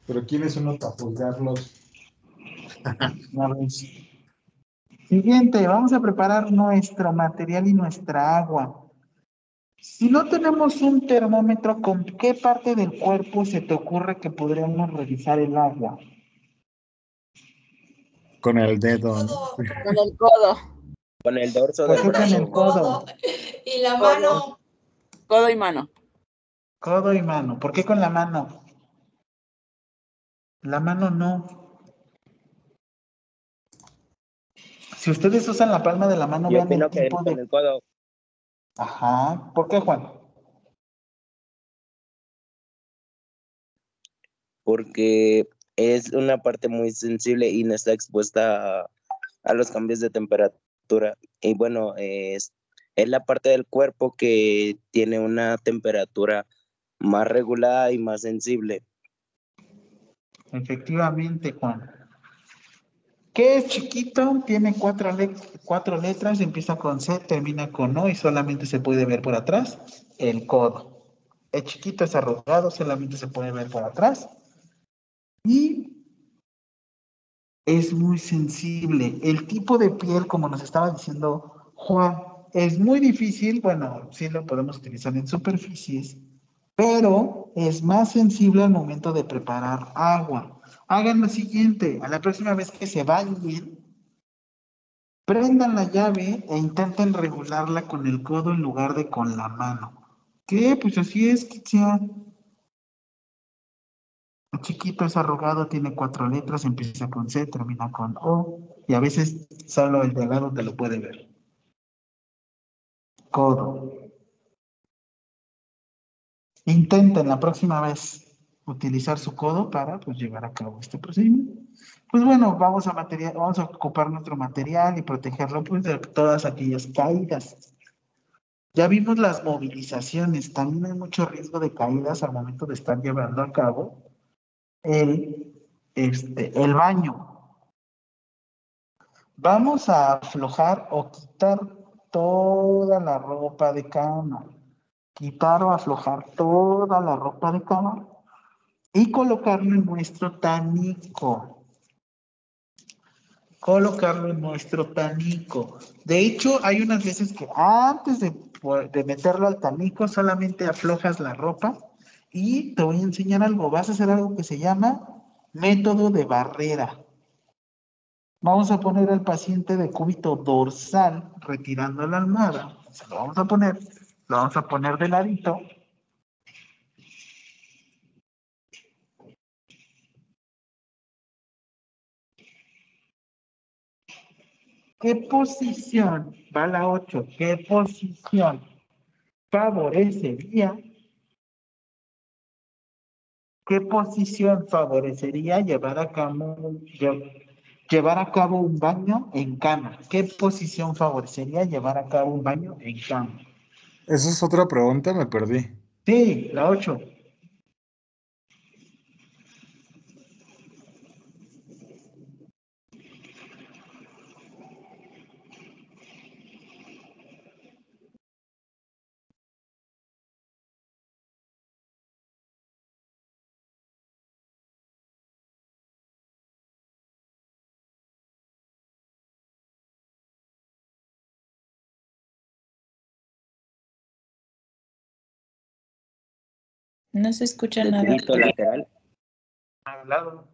Pero ¿quién es uno para juzgarlos? una vez. Siguiente, vamos a preparar nuestro material y nuestra agua. Si no tenemos un termómetro, ¿con qué parte del cuerpo se te ocurre que podríamos revisar el agua? Con el dedo. Con el codo. Con el dorso ¿Por del qué con el codo? Y la mano. Codo y mano. Codo y mano. ¿Por qué con la mano? La mano no. Si ustedes usan la palma de la mano, Yo vean el opino que tipo con de... el codo. Ajá. ¿Por qué, Juan? porque es una parte muy sensible y no está expuesta a, a los cambios de temperatura. Y bueno, es, es la parte del cuerpo que tiene una temperatura más regulada y más sensible. Efectivamente, Juan. ¿Qué es chiquito? Tiene cuatro, le- cuatro letras, empieza con C, termina con O y solamente se puede ver por atrás el codo. Es chiquito, es arrugado, solamente se puede ver por atrás. Y es muy sensible. El tipo de piel, como nos estaba diciendo Juan, es muy difícil, bueno, sí lo podemos utilizar en superficies, pero es más sensible al momento de preparar agua. Hagan lo siguiente, a la próxima vez que se bañen, prendan la llave e intenten regularla con el codo en lugar de con la mano. ¿Qué? Pues así es, Kitzia. El chiquito es arrugado, tiene cuatro letras, empieza con C, termina con O, y a veces solo el de al lado te lo puede ver. Codo. Intenten la próxima vez utilizar su codo para pues, llevar a cabo este procedimiento. Pues bueno, vamos a, material, vamos a ocupar nuestro material y protegerlo pues, de todas aquellas caídas. Ya vimos las movilizaciones, también hay mucho riesgo de caídas al momento de estar llevando a cabo el, este, el baño. Vamos a aflojar o quitar toda la ropa de cama. Quitar o aflojar toda la ropa de cama y colocarlo en nuestro tanico. Colocarlo en nuestro tanico. De hecho, hay unas veces que antes de, de meterlo al tanico solamente aflojas la ropa y te voy a enseñar algo. Vas a hacer algo que se llama método de barrera. Vamos a poner al paciente de cúbito dorsal retirando la almohada. Se lo vamos a poner, lo vamos a poner de ladito. ¿Qué posición, va la 8, qué posición favorecería ¿Qué posición favorecería llevar a cabo, llevar a cabo un baño en cama? ¿Qué posición favorecería llevar a cabo un baño en cama? Esa es otra pregunta, me perdí. Sí, la 8. No se escucha de nada. cubito lateral. Al lado.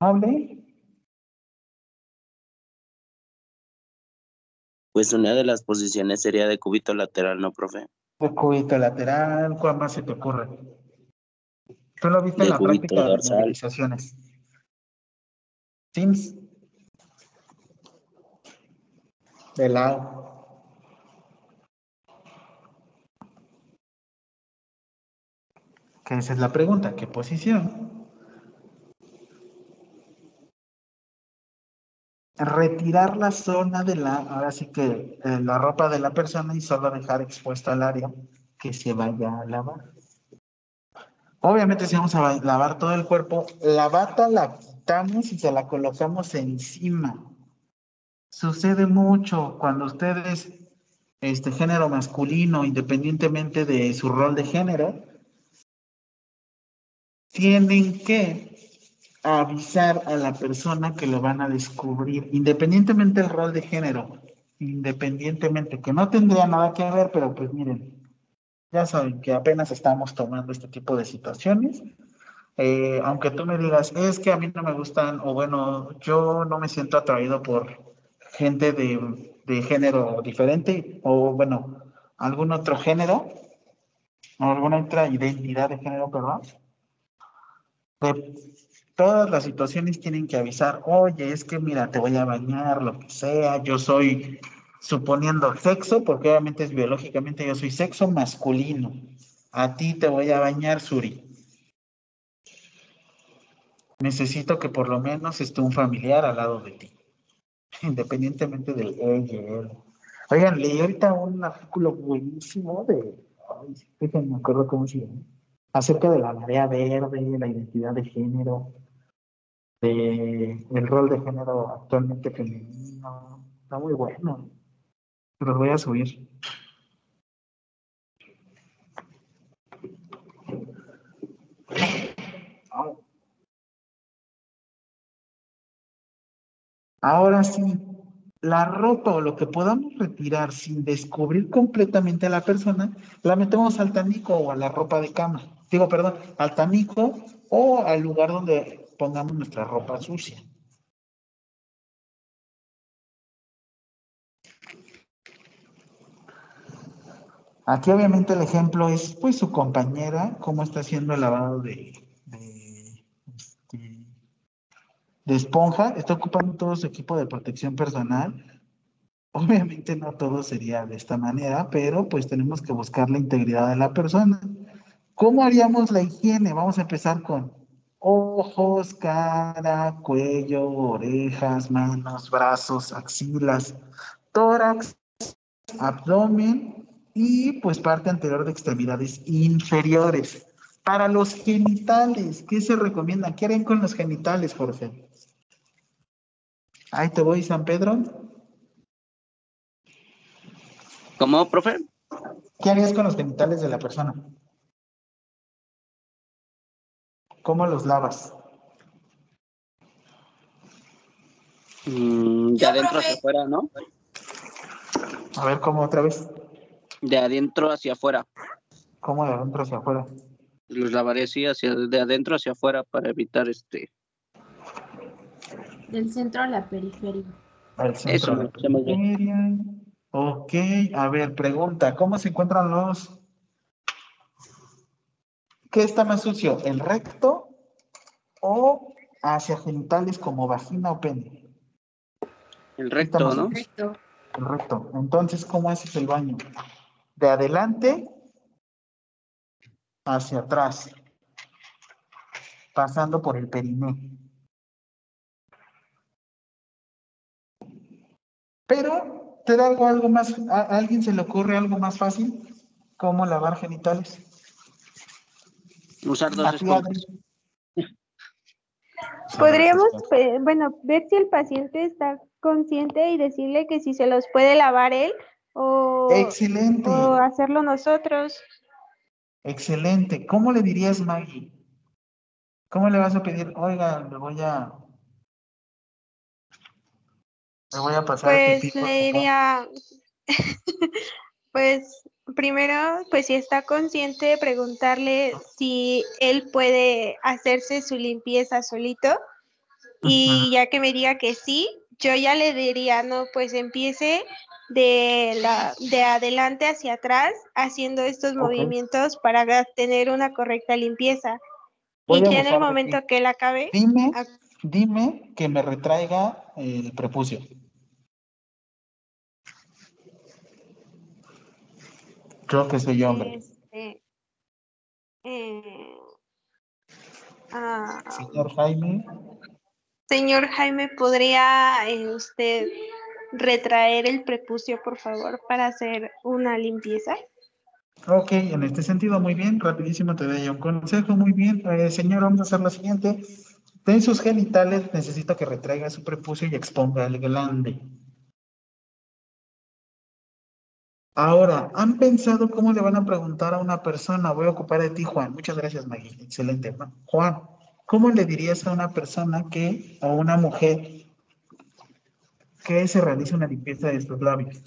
Hable. Pues una de las posiciones sería de cúbito lateral, ¿no, profe? De cúbito lateral, ¿cuál más se te ocurre? Tú lo viste en la práctica de movilizaciones. Sims. De lado. Que esa es la pregunta, ¿qué posición? Retirar la zona de la, ahora sí que eh, la ropa de la persona y solo dejar expuesto al área que se vaya a lavar. Obviamente si vamos a lavar todo el cuerpo, la bata la quitamos y se la colocamos encima. Sucede mucho cuando ustedes, este género masculino, independientemente de su rol de género, tienen que avisar a la persona que lo van a descubrir, independientemente del rol de género, independientemente, que no tendría nada que ver, pero pues miren, ya saben que apenas estamos tomando este tipo de situaciones. Eh, aunque tú me digas, es que a mí no me gustan, o bueno, yo no me siento atraído por gente de, de género diferente, o bueno, algún otro género, o alguna otra identidad de género, perdón. De todas las situaciones tienen que avisar, oye, es que mira, te voy a bañar, lo que sea, yo soy, suponiendo sexo, porque obviamente es biológicamente yo soy sexo masculino, a ti te voy a bañar, Suri. Necesito que por lo menos esté un familiar al lado de ti, independientemente del ella. Oigan, leí ahorita un artículo buenísimo de, ay, me acuerdo cómo se llama, acerca de la marea verde, la identidad de género, de el rol de género actualmente femenino. Está muy bueno. Se los voy a subir. Ahora sí, la ropa o lo que podamos retirar sin descubrir completamente a la persona, la metemos al tanico o a la ropa de cama. Digo, perdón, al tanico o al lugar donde pongamos nuestra ropa sucia. Aquí obviamente el ejemplo es pues su compañera, cómo está haciendo el lavado este, de esponja, está ocupando todo su equipo de protección personal. Obviamente no todo sería de esta manera, pero pues tenemos que buscar la integridad de la persona. ¿Cómo haríamos la higiene? Vamos a empezar con ojos, cara, cuello, orejas, manos, brazos, axilas, tórax, abdomen y pues parte anterior de extremidades inferiores. Para los genitales, ¿qué se recomienda? ¿Qué harían con los genitales, Jorge? Ahí te voy, San Pedro. ¿Cómo, profe? ¿Qué harías con los genitales de la persona? ¿Cómo los lavas? Mm, de adentro hacia afuera, ¿no? A ver, ¿cómo otra vez? De adentro hacia afuera. ¿Cómo de adentro hacia afuera? Los lavaré así, hacia, de adentro hacia afuera para evitar este. Del centro a la periferia. Al centro Eso, de la se me- periferia. Ok, a ver, pregunta, ¿cómo se encuentran los... ¿Qué está más sucio, el recto o hacia genitales como vagina o pene? El recto, ¿no? El recto. Entonces, ¿cómo haces el baño? De adelante hacia atrás, pasando por el periné. Pero, ¿te da algo, algo más? ¿A a alguien se le ocurre algo más fácil? ¿Cómo lavar genitales? Usar dos. Adri. Podríamos, bueno, ver si el paciente está consciente y decirle que si se los puede lavar él o, Excelente. o hacerlo nosotros. Excelente. ¿Cómo le dirías, Maggie? ¿Cómo le vas a pedir? Oiga, le voy a. Le voy a pasar Pues pipí, por le favor"? diría, pues primero, pues si está consciente, preguntarle si él puede hacerse su limpieza solito. Y ya que me diga que sí, yo ya le diría, no, pues empiece de, la, de adelante hacia atrás haciendo estos movimientos para tener una correcta limpieza. Voy y ya en el momento que él acabe, Dime, dime que me retraiga el prepucio. Creo que soy hombre. este, eh, ah, Señor Jaime, señor Jaime, ¿podría eh, usted retraer el prepucio, por favor, para hacer una limpieza? ok, en este sentido, muy bien, rapidísimo te doy un consejo, muy bien. Eh, señor, vamos a hacer lo siguiente. De sus genitales necesito que retraiga su prepucio y exponga el glande. Ahora, ¿han pensado cómo le van a preguntar a una persona? Voy a ocupar de ti, Juan. Muchas gracias, Maggie. Excelente. Juan, ¿cómo le dirías a una persona que, a una mujer, que se realice una limpieza de sus labios?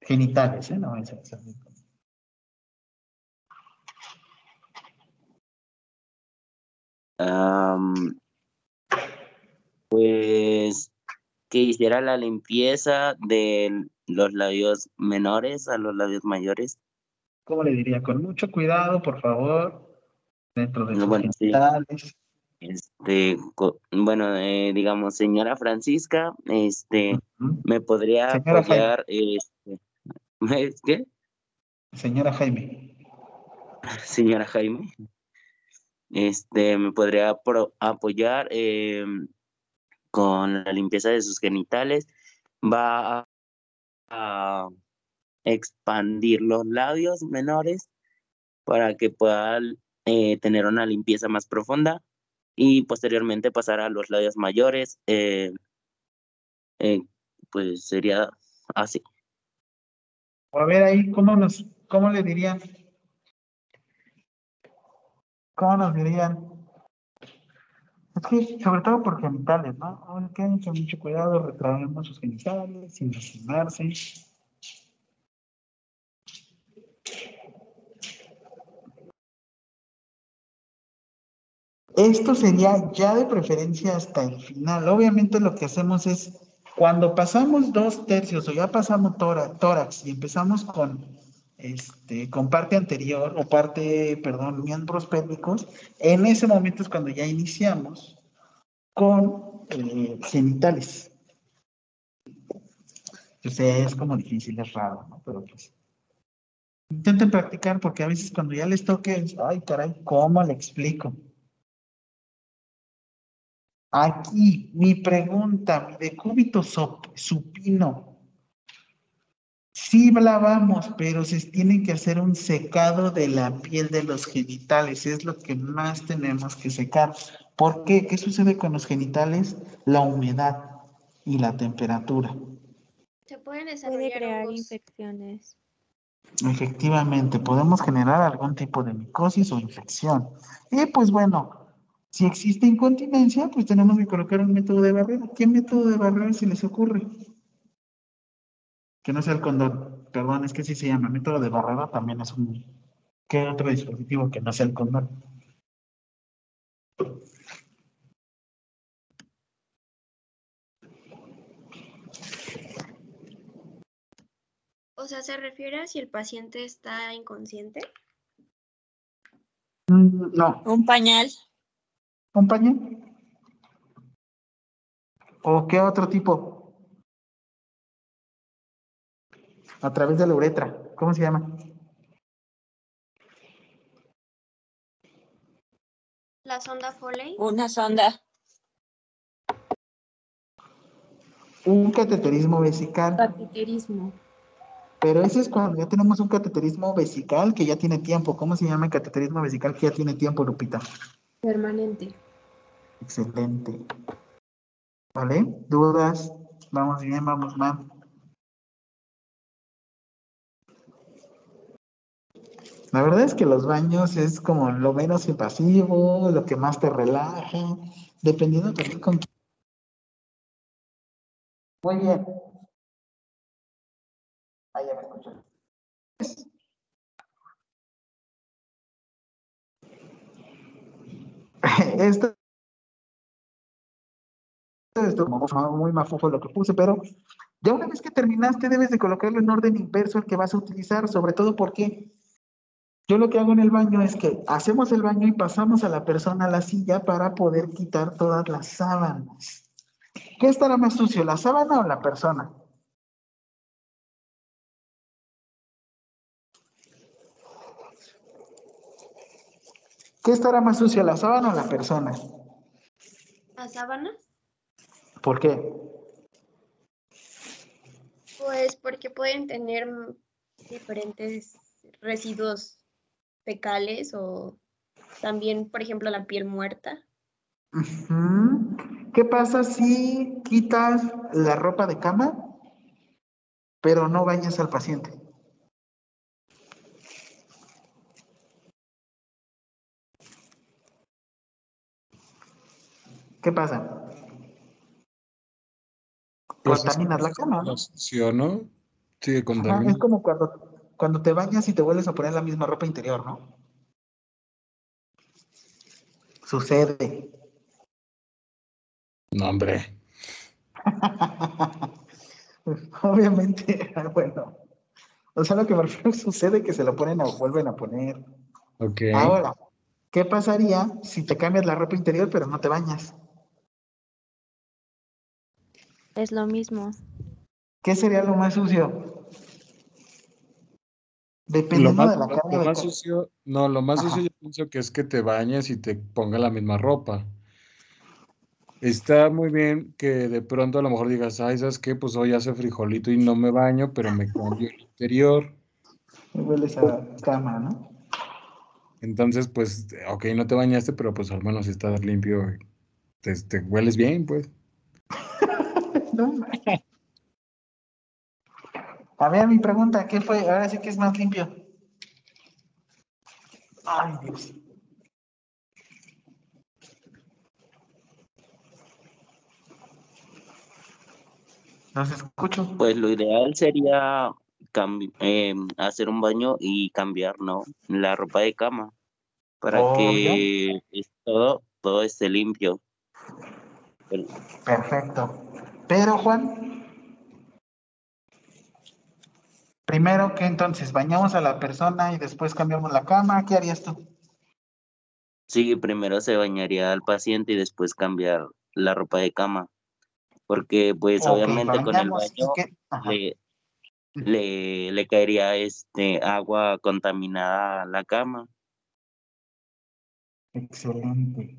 Genitales, ¿eh? No, esa- esa- Am, pues que hiciera la limpieza de los labios menores a los labios mayores. ¿Cómo le diría? Con mucho cuidado, por favor, dentro de sus Bueno, sí. genitales. Este, bueno, eh, digamos, señora Francisca, este, me podría Señora apoyar, este, ¿es qué? Señora Jaime. Señora Jaime, este, me podría pro- apoyar em, con la limpieza de sus genitales. Va a, a expandir los labios menores para que pueda eh, tener una limpieza más profunda y posteriormente pasar a los labios mayores. eh, eh, pues sería así. A ver ahí, ¿cómo nos, cómo le dirían? ¿Cómo nos dirían? Es que, sobre todo por genitales, ¿no? Ahora quédense con mucho cuidado, retraemos sus genitales, sin lastimarse. Esto sería ya de preferencia hasta el final. Obviamente lo que hacemos es, cuando pasamos dos tercios o ya pasamos tóra- tórax y empezamos con, este, con parte anterior o parte, perdón, miembros pélvicos, en ese momento es cuando ya iniciamos con eh, genitales. O sea, es como difícil, es raro, ¿no? Pero pues intenten practicar porque a veces cuando ya les toque, ay caray, ¿cómo le explico? Aquí, mi pregunta, mi decúbito supino. Sí lavamos, pero se tiene que hacer un secado de la piel de los genitales. Es lo que más tenemos que secar. ¿Por qué? ¿Qué sucede con los genitales? La humedad y la temperatura. Se pueden Puede desarrollar crear hongos. infecciones. Efectivamente, podemos generar algún tipo de micosis o infección. Y pues bueno, si existe incontinencia, pues tenemos que colocar un método de barrera. ¿Qué método de barrera se les ocurre? Que no sea el condón. Perdón, es que sí se llama método de barrera, también es un... ¿Qué otro dispositivo que no sea el condón? O sea, ¿se refiere a si el paciente está inconsciente? Mm, No. Un pañal. ¿Un pañal? ¿O qué otro tipo? A través de la uretra. ¿Cómo se llama? La sonda Foley. Una sonda. Un cateterismo vesical. Cateterismo. Pero ese es cuando ya tenemos un cateterismo vesical que ya tiene tiempo. ¿Cómo se llama el cateterismo vesical que ya tiene tiempo, Lupita? Permanente. Excelente. ¿Vale? ¿Dudas? Vamos bien, vamos mal. La verdad es que los baños es como lo menos invasivo, lo que más te relaja, dependiendo también con quién. Muy bien. Ahí ya me escuchan. Esto, esto muy mafufo lo que puse, pero ya una vez que terminaste debes de colocarlo en orden inverso el que vas a utilizar, sobre todo porque yo lo que hago en el baño es que hacemos el baño y pasamos a la persona a la silla para poder quitar todas las sábanas. ¿Qué estará más sucio, la sábana o la persona? ¿Qué estará más sucio, la sábana o la persona? ¿La sábana? ¿Por qué? Pues porque pueden tener diferentes residuos fecales o también, por ejemplo, la piel muerta. ¿Qué pasa si quitas la ropa de cama, pero no bañas al paciente? ¿Qué pasa? Pues es Contaminas la cama, ¿no? la sucio, ¿no? Sí, Ajá, contamina. es como cuando, cuando te bañas y te vuelves a poner la misma ropa interior, ¿no? Sucede. No, hombre. Obviamente, bueno. O sea, lo que me refiero sucede que se lo ponen o vuelven a poner. Ok. Ahora, ¿qué pasaría si te cambias la ropa interior pero no te bañas? Es lo mismo. ¿Qué sería lo más sucio? Dependiendo más, de la lo de más sucio, no, lo más Ajá. sucio yo pienso que es que te bañes y te ponga la misma ropa. Está muy bien que de pronto a lo mejor digas, ay, ¿sabes qué? Pues hoy hace frijolito y no me baño, pero me cambio el interior. Me hueles a cama, ¿no? Entonces, pues, ok, no te bañaste, pero pues al menos estás limpio, te, te hueles bien, pues. No, A ver, mi pregunta, ¿qué fue? Ahora sí que es más limpio. Ay, Dios. Los escucho. Pues lo ideal sería em, hacer un baño y cambiar, ¿no? La ropa de cama para Obvio. que todo, todo esté limpio. Perfecto. Pero, Juan, primero que entonces bañamos a la persona y después cambiamos la cama, ¿qué harías tú? Sí, primero se bañaría al paciente y después cambiar la ropa de cama. Porque pues obviamente con el baño qué- le, le, le caería este agua contaminada a la cama. Excelente.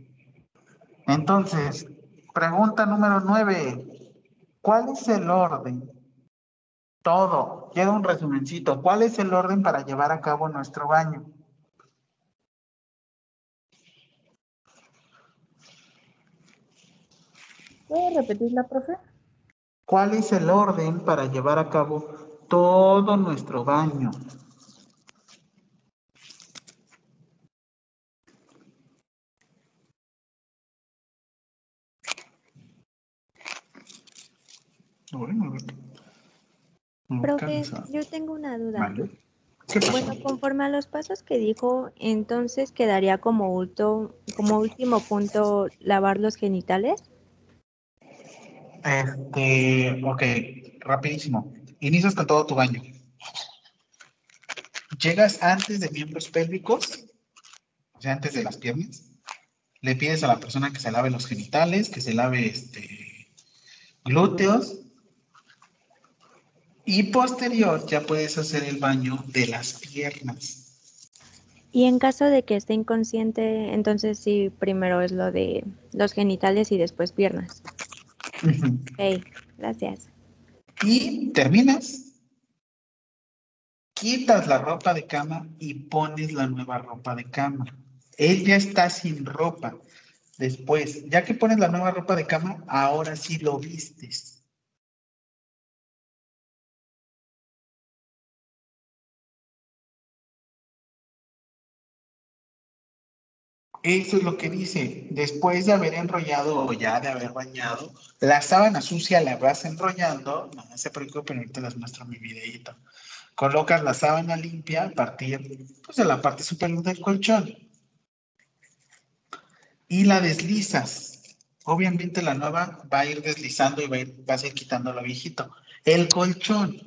Entonces, pregunta número nueve. ¿Cuál es el orden? Todo. Quiero un resumencito. ¿Cuál es el orden para llevar a cabo nuestro baño? ¿Puede repetirla, profe? ¿Cuál es el orden para llevar a cabo todo nuestro baño? Bueno, a ver. Profe, yo tengo una duda. Bueno, conforme a los pasos que dijo, entonces quedaría como, ulto- como último punto lavar los genitales. Este, ok, rapidísimo. Inicias con todo tu baño. Llegas antes de miembros pélvicos, o sea, antes de las piernas. Le pides a la persona que se lave los genitales, que se lave este, glúteos. Y posterior ya puedes hacer el baño de las piernas. Y en caso de que esté inconsciente, entonces sí, primero es lo de los genitales y después piernas. Ujú. Ok, gracias. Y terminas. Quitas la ropa de cama y pones la nueva ropa de cama. Él ya está sin ropa. Después, ya que pones la nueva ropa de cama, ahora sí lo vistes. Eso es lo que dice. Después de haber enrollado o ya de haber bañado, la sábana sucia la vas enrollando. No, se preocupen, ahorita les muestro mi videito. Colocas la sábana limpia a partir pues, de la parte superior del colchón. Y la deslizas. Obviamente la nueva va a ir deslizando y va a ir, vas a ir quitando lo viejito. El colchón,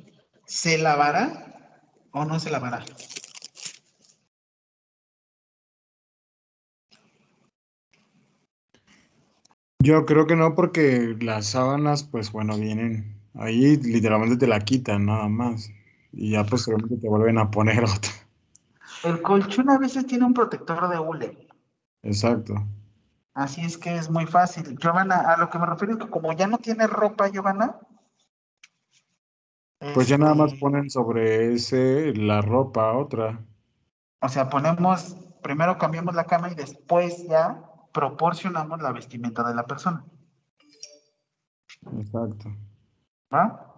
¿se lavará o no se lavará? Yo creo que no, porque las sábanas, pues bueno, vienen ahí, literalmente te la quitan nada más. Y ya posteriormente te vuelven a poner otra. El colchón a veces tiene un protector de hule. Exacto. Así es que es muy fácil. Giovanna, a lo que me refiero es que como ya no tiene ropa, Giovanna. Pues ya nada más este, ponen sobre ese la ropa otra. O sea, ponemos, primero cambiamos la cama y después ya proporcionamos la vestimenta de la persona. Exacto. ¿Va?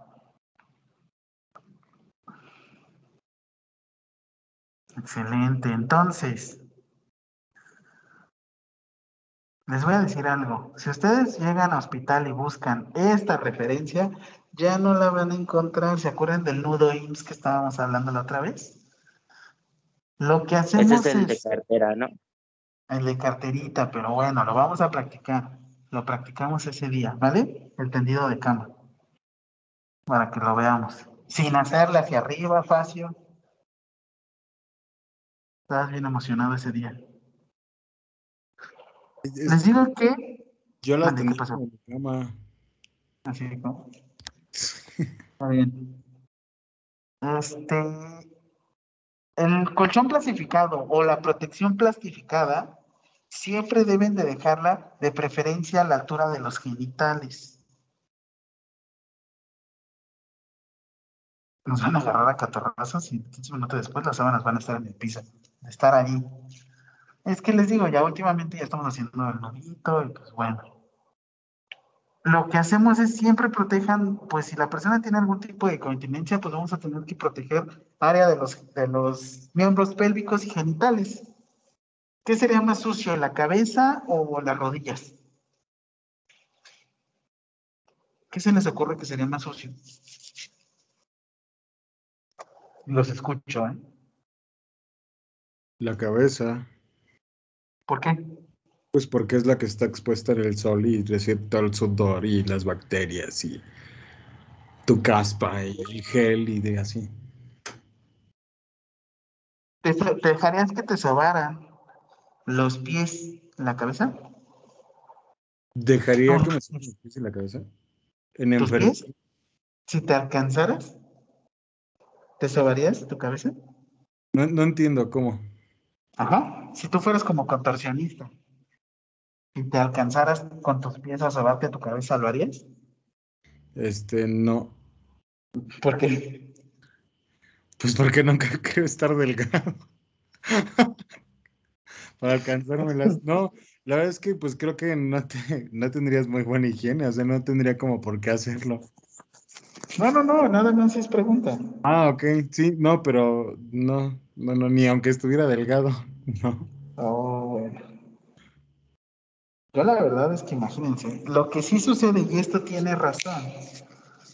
Excelente. Entonces, les voy a decir algo. Si ustedes llegan a hospital y buscan esta referencia, ya no la van a encontrar. ¿Se acuerdan del nudo IMSS que estábamos hablando la otra vez? Lo que hacemos Ese es el de cartera, ¿no? El de carterita, pero bueno, lo vamos a practicar. Lo practicamos ese día, ¿vale? El tendido de cama. Para que lo veamos. Sin hacerle hacia arriba, Facio. Estabas bien emocionado ese día. Les digo que. Yo Mande, ¿qué tenía en mi cama. Así ¿no? Está bien. Este. El colchón plastificado o la protección plastificada siempre deben de dejarla de preferencia a la altura de los genitales. Nos van a agarrar a catarrazos y 15 minutos después las sábanas van a estar en el piso. Estar ahí. Es que les digo, ya últimamente ya estamos haciendo el nudito y pues bueno. Lo que hacemos es siempre protejan, pues si la persona tiene algún tipo de continencia, pues vamos a tener que proteger área de los, de los miembros pélvicos y genitales. ¿Qué sería más sucio, la cabeza o las rodillas? ¿Qué se les ocurre que sería más sucio? Los escucho, ¿eh? La cabeza. ¿Por qué? Pues porque es la que está expuesta en el sol y recibe todo el sudor y las bacterias y tu caspa y el gel y de así. ¿Te, te dejarías que te sobaran los pies en la cabeza? ¿Dejaría No. que me los pies en la cabeza? En ¿Tus pies? Si te alcanzaras, ¿te sobarías tu cabeza? No, no entiendo cómo. Ajá. Si tú fueras como contorsionista y te alcanzaras con tus pies a sobarte tu cabeza, ¿lo harías? Este, no. ¿Por qué? Pues porque nunca quiero estar delgado. Para alcanzármelas. No, la verdad es que pues creo que no, te, no tendrías muy buena higiene, o sea, no tendría como por qué hacerlo. No, no, no, nada más es pregunta. Ah, ok, sí, no, pero no, no, no, ni aunque estuviera delgado, no. Oh, bueno. Yo la verdad es que imagínense, lo que sí sucede, y esto tiene razón,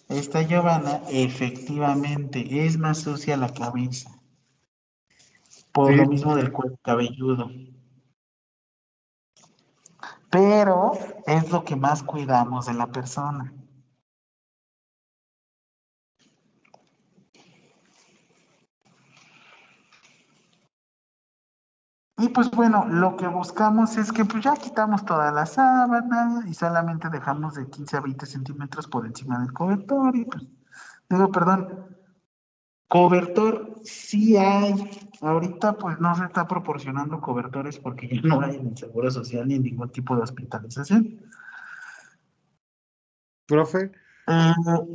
esta Giovanna efectivamente es más sucia la cabeza. Por Sí. lo mismo del cuero cabelludo. Pero es lo que más cuidamos de la persona. Y pues bueno, lo que buscamos es que pues ya quitamos toda la sábana y solamente dejamos de 15 a 20 centímetros por encima del cobertor. Y pues, digo, perdón, cobertor sí hay. Ahorita pues no se está proporcionando cobertores porque ya no hay en el Seguro Social ni en ningún tipo de hospitalización. Profe, Eh,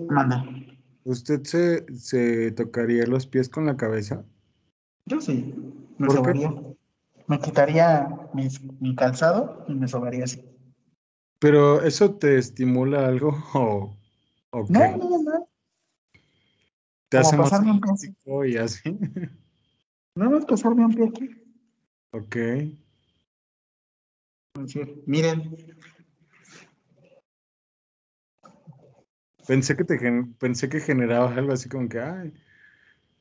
mande. ¿usted se, se tocaría los pies con la cabeza? Yo sí, me ¿Por qué? sobaría. Me quitaría mis- mi calzado y me sobaría así. ¿Pero eso te estimula algo o, o qué? No, no, no. ¿Te hace como más pasarme un elástico y así? No, no es pasarme un aquí. Ok. Miren, Pensé que te pensé que generaba algo así como que, ay,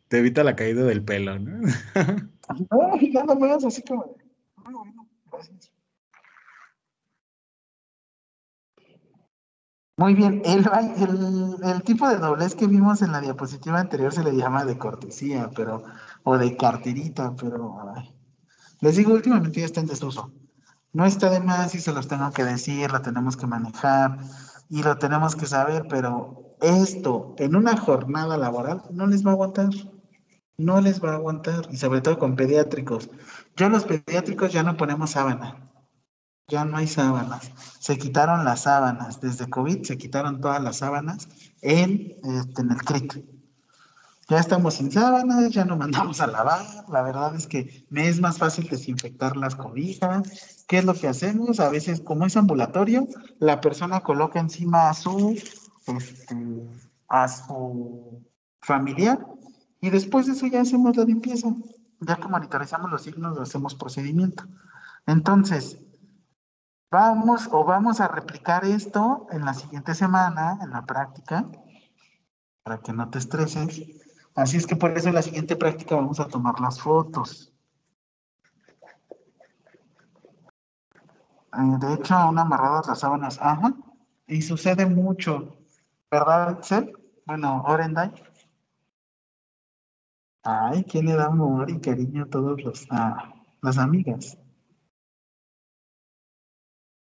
Te evita la caída del pelo, ¿no? No, no veas así como. Bueno, gracias. Muy bien, el, tipo de doblez que vimos en la diapositiva anterior se le llama de cortesía, pero, o de carterita, pero les digo, últimamente ya está en desuso. No está de más y se los tengo que decir, lo tenemos que manejar y lo tenemos que saber, pero esto en una jornada laboral no les va a aguantar. No les va a aguantar, y sobre todo con pediátricos. Yo los pediátricos ya no ponemos sábana. Ya no hay sábanas. Se quitaron las sábanas. Desde COVID se quitaron todas las sábanas en, este, en el CRIC. Ya estamos sin sábanas, ya no mandamos a lavar. La verdad es que me es más fácil desinfectar las cobijas. ¿Qué es lo que hacemos? A veces, como es ambulatorio, la persona coloca encima a su, este, a su familiar y después de eso ya hacemos la limpieza. Ya que monitorizamos los signos, hacemos procedimiento. Entonces, Vamos o vamos a replicar esto en la siguiente semana, en la práctica, para que no te estreses. Así es que por eso en la siguiente práctica vamos a tomar las fotos. Eh, de hecho, aún amarradas las sábanas. Ajá. Y sucede mucho. ¿Verdad, Excel? Bueno, Orenday. Ay, ¿quién le da amor y cariño a todos los, las amigas?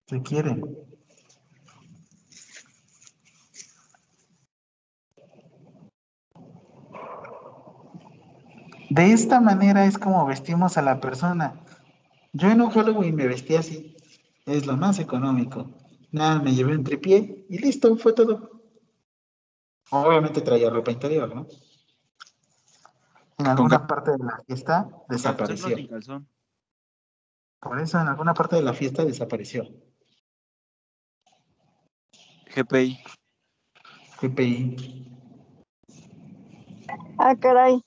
Se quieren. De esta manera es como vestimos a la persona. Yo en un Halloween me vestí así. Es lo más económico. Nada, me llevé un tripié y listo, fue todo. Obviamente traía ropa interior, ¿no? En alguna parte de la fiesta desapareció. Por eso en alguna parte de la fiesta desapareció. GPI. GPI. Ah, caray.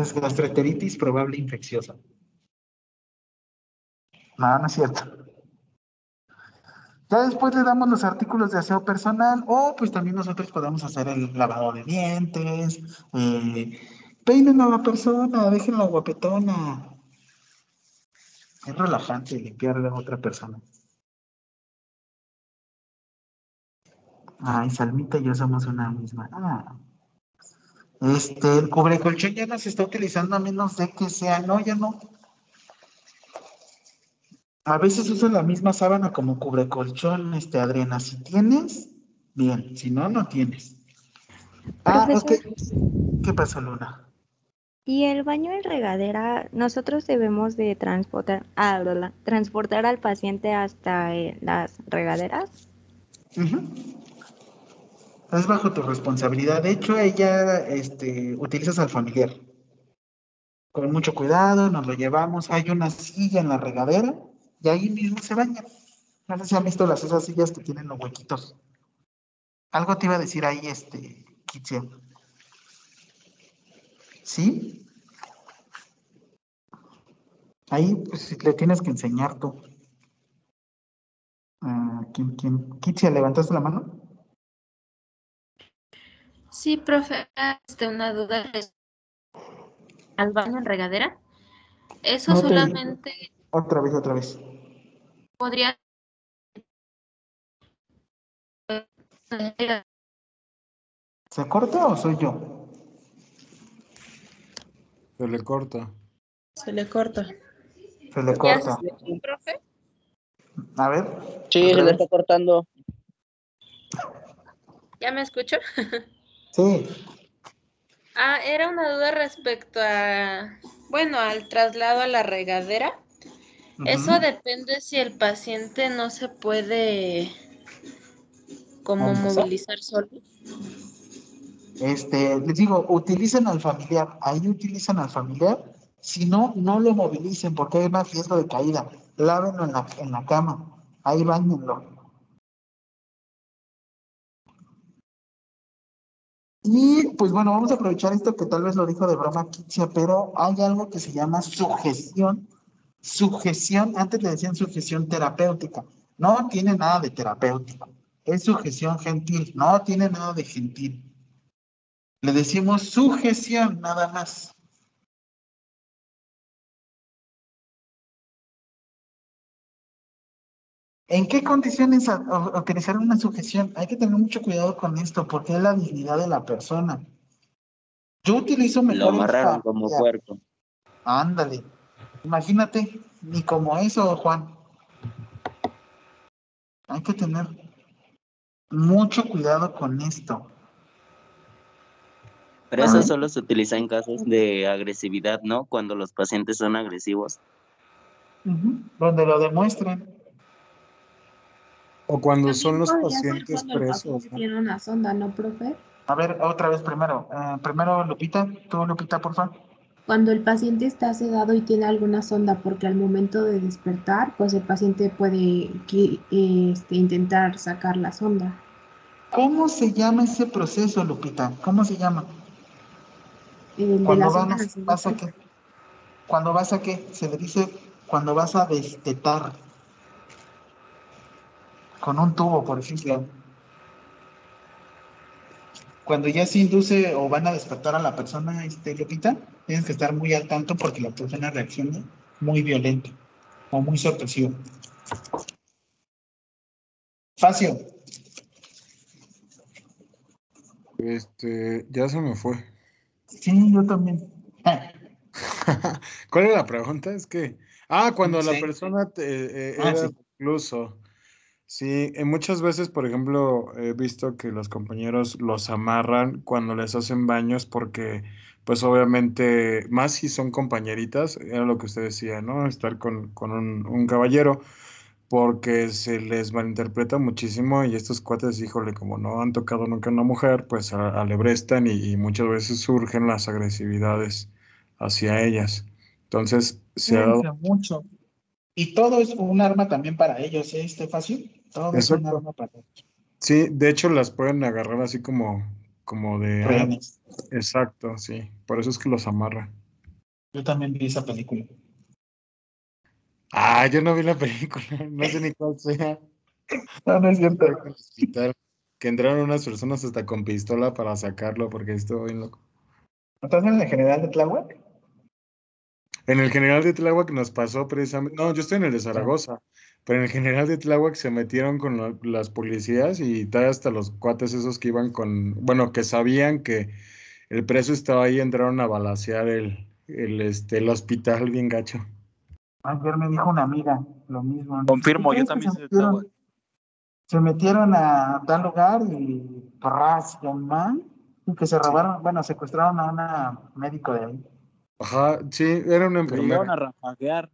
Es gastroenteritis probable infecciosa. No, no es cierto. Ya después le damos los artículos de aseo personal o pues también nosotros podemos hacer el lavado de dientes, eh, peinen a la persona, déjenla guapetona. Es relajante limpiarle a otra persona. Ay, Salmita y yo somos una misma. Ah. Este, el cubrecolchón ya no se está utilizando a menos de que sea, no, ya no. A veces usan la misma sábana como cubrecolchón, este, Adriana. Si tienes, bien. Si no, no tienes. Ah, que, ¿qué pasó, Luna? Y el baño en regadera, nosotros debemos de transportar, ah, transportar al paciente hasta eh, las regaderas. Ujú. Es bajo tu responsabilidad. De hecho, ella, este, utilizas al familiar. Con mucho cuidado, nos lo llevamos. Hay una silla en la regadera y ahí mismo se baña. No sé si han visto las esas sillas que tienen los huequitos. Algo te iba a decir ahí, este, Kitsia. ¿Sí? Ahí, pues, le tienes que enseñar tú. Ah, ¿quién, quién? Kitsia, ¿levantaste la mano? Sí, profe, este, una duda al baño en regadera. Eso No te- solamente Otra vez, otra vez. podría ¿Se corta o soy yo? Se le corta. Se le corta. Se le corta. profe? A ver. Sí, se le está cortando. ¿Ya me escucho? Sí. Ah, era una duda respecto a, bueno, al traslado a la regadera. Eso depende si el paciente no se puede como ¿Movilizar? movilizar solo. Este, les digo, utilicen al familiar. Ahí utilizan al familiar. Si no, no lo movilicen porque hay más riesgo de caída. Lávenlo en la, en la cama. Ahí bañenlo. Y pues bueno, vamos a aprovechar esto que tal vez lo dijo de broma Kitsia, pero hay algo que se llama sujeción. Sujeción, antes le decían sujeción terapéutica. No tiene nada de terapéutico. Es sujeción gentil, no tiene nada de gentil. Le decimos sujeción, nada más. ¿En qué condiciones utilizar una sujeción? Hay que tener mucho cuidado con esto, porque es la dignidad de la persona. Yo utilizo Lo mejor el amarraron como puerco. Ándale. Imagínate, ni como eso, Juan. Hay que tener mucho cuidado con esto. Pero eso solo se utiliza en casos de agresividad, ¿no? Cuando los pacientes son agresivos. Ujú, Donde lo demuestren. O cuando son los pacientes cuando el presos. paciente ¿no? tiene una sonda, ¿no, profe? A ver, otra vez primero. Eh, primero, Lupita. Tú, Lupita, por favor. Cuando el paciente está sedado y tiene alguna sonda, porque al momento de despertar, pues el paciente puede este, intentar sacar la sonda. ¿Cómo se llama ese proceso, Lupita? ¿Cómo se llama? El de Cuando vas, vas a qué? Cuando vas a qué? Se le dice cuando vas a destetar. Con un tubo, por ejemplo. Cuando ya se induce o van a despertar a la persona, este, Lupita, tienes que estar muy al tanto porque la persona reacciona muy violento o muy sorpresivo. Facio, Este, ya se me fue. sí, yo también. ¿Cuál era la pregunta? Es que. Ah, cuando la persona te, eh, Ah, era sí. recluso. Sí, eh, muchas veces, por ejemplo, he visto que los compañeros los amarran cuando les hacen baños porque, pues obviamente, más si son compañeritas, era lo que usted decía, ¿no? Estar con, con un, un caballero, porque se les malinterpreta muchísimo y estos cuates, híjole, como no han tocado nunca a una mujer, pues alebrestan y, y muchas veces surgen las agresividades hacia ellas. Entonces, se ha dado... Mucho. Y todo es un arma también para ellos, ¿eh, este es un arma para. Sí, de hecho las pueden agarrar así como, como de... ah, Rehenes. exacto, sí. Por eso es que los amarra. Yo también vi esa película. Ah, yo no vi la película, no sé ni cuál sea. No, no es cierto. Que entraron unas personas hasta con pistola para sacarlo porque estuvo bien loco. ¿Estás en el general de Tláhuac? En el general de Tláhuac nos pasó precisamente, no, yo estoy en el de Zaragoza, pero en el general de Tláhuac se metieron con las policías y todavía hasta los cuates esos que iban con, bueno, que sabían que el preso estaba ahí, entraron a balacear el, el, este, el hospital bien gacho. Ayer me dijo una amiga lo mismo. Confirmo, ¿Qué yo también se soy de metieron, Tláhuac. se metieron a tal lugar y man, y que se robaron, bueno, secuestraron a una médico de ahí. Ajá, sí, era una enfermera. a rafaguear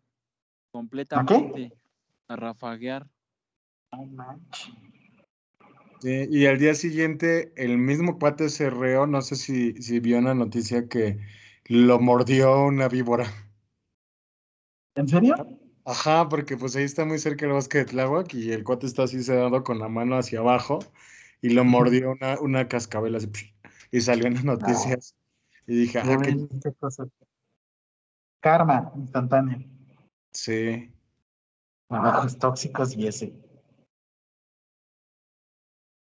completamente. A rafaguear. No manches. Sí, y al día siguiente, el mismo cuate se reó, no sé si, si vio una noticia que lo mordió una víbora. ¿En serio? Ajá, porque pues ahí está muy cerca el bosque de Tláhuac y el cuate está así sedado con la mano hacia abajo y lo mordió una, una cascabel así y salió en las noticias. Y dije, Ya ah, qué cosa. Karma instantáneo. Sí, Trabajos tóxicos y ese.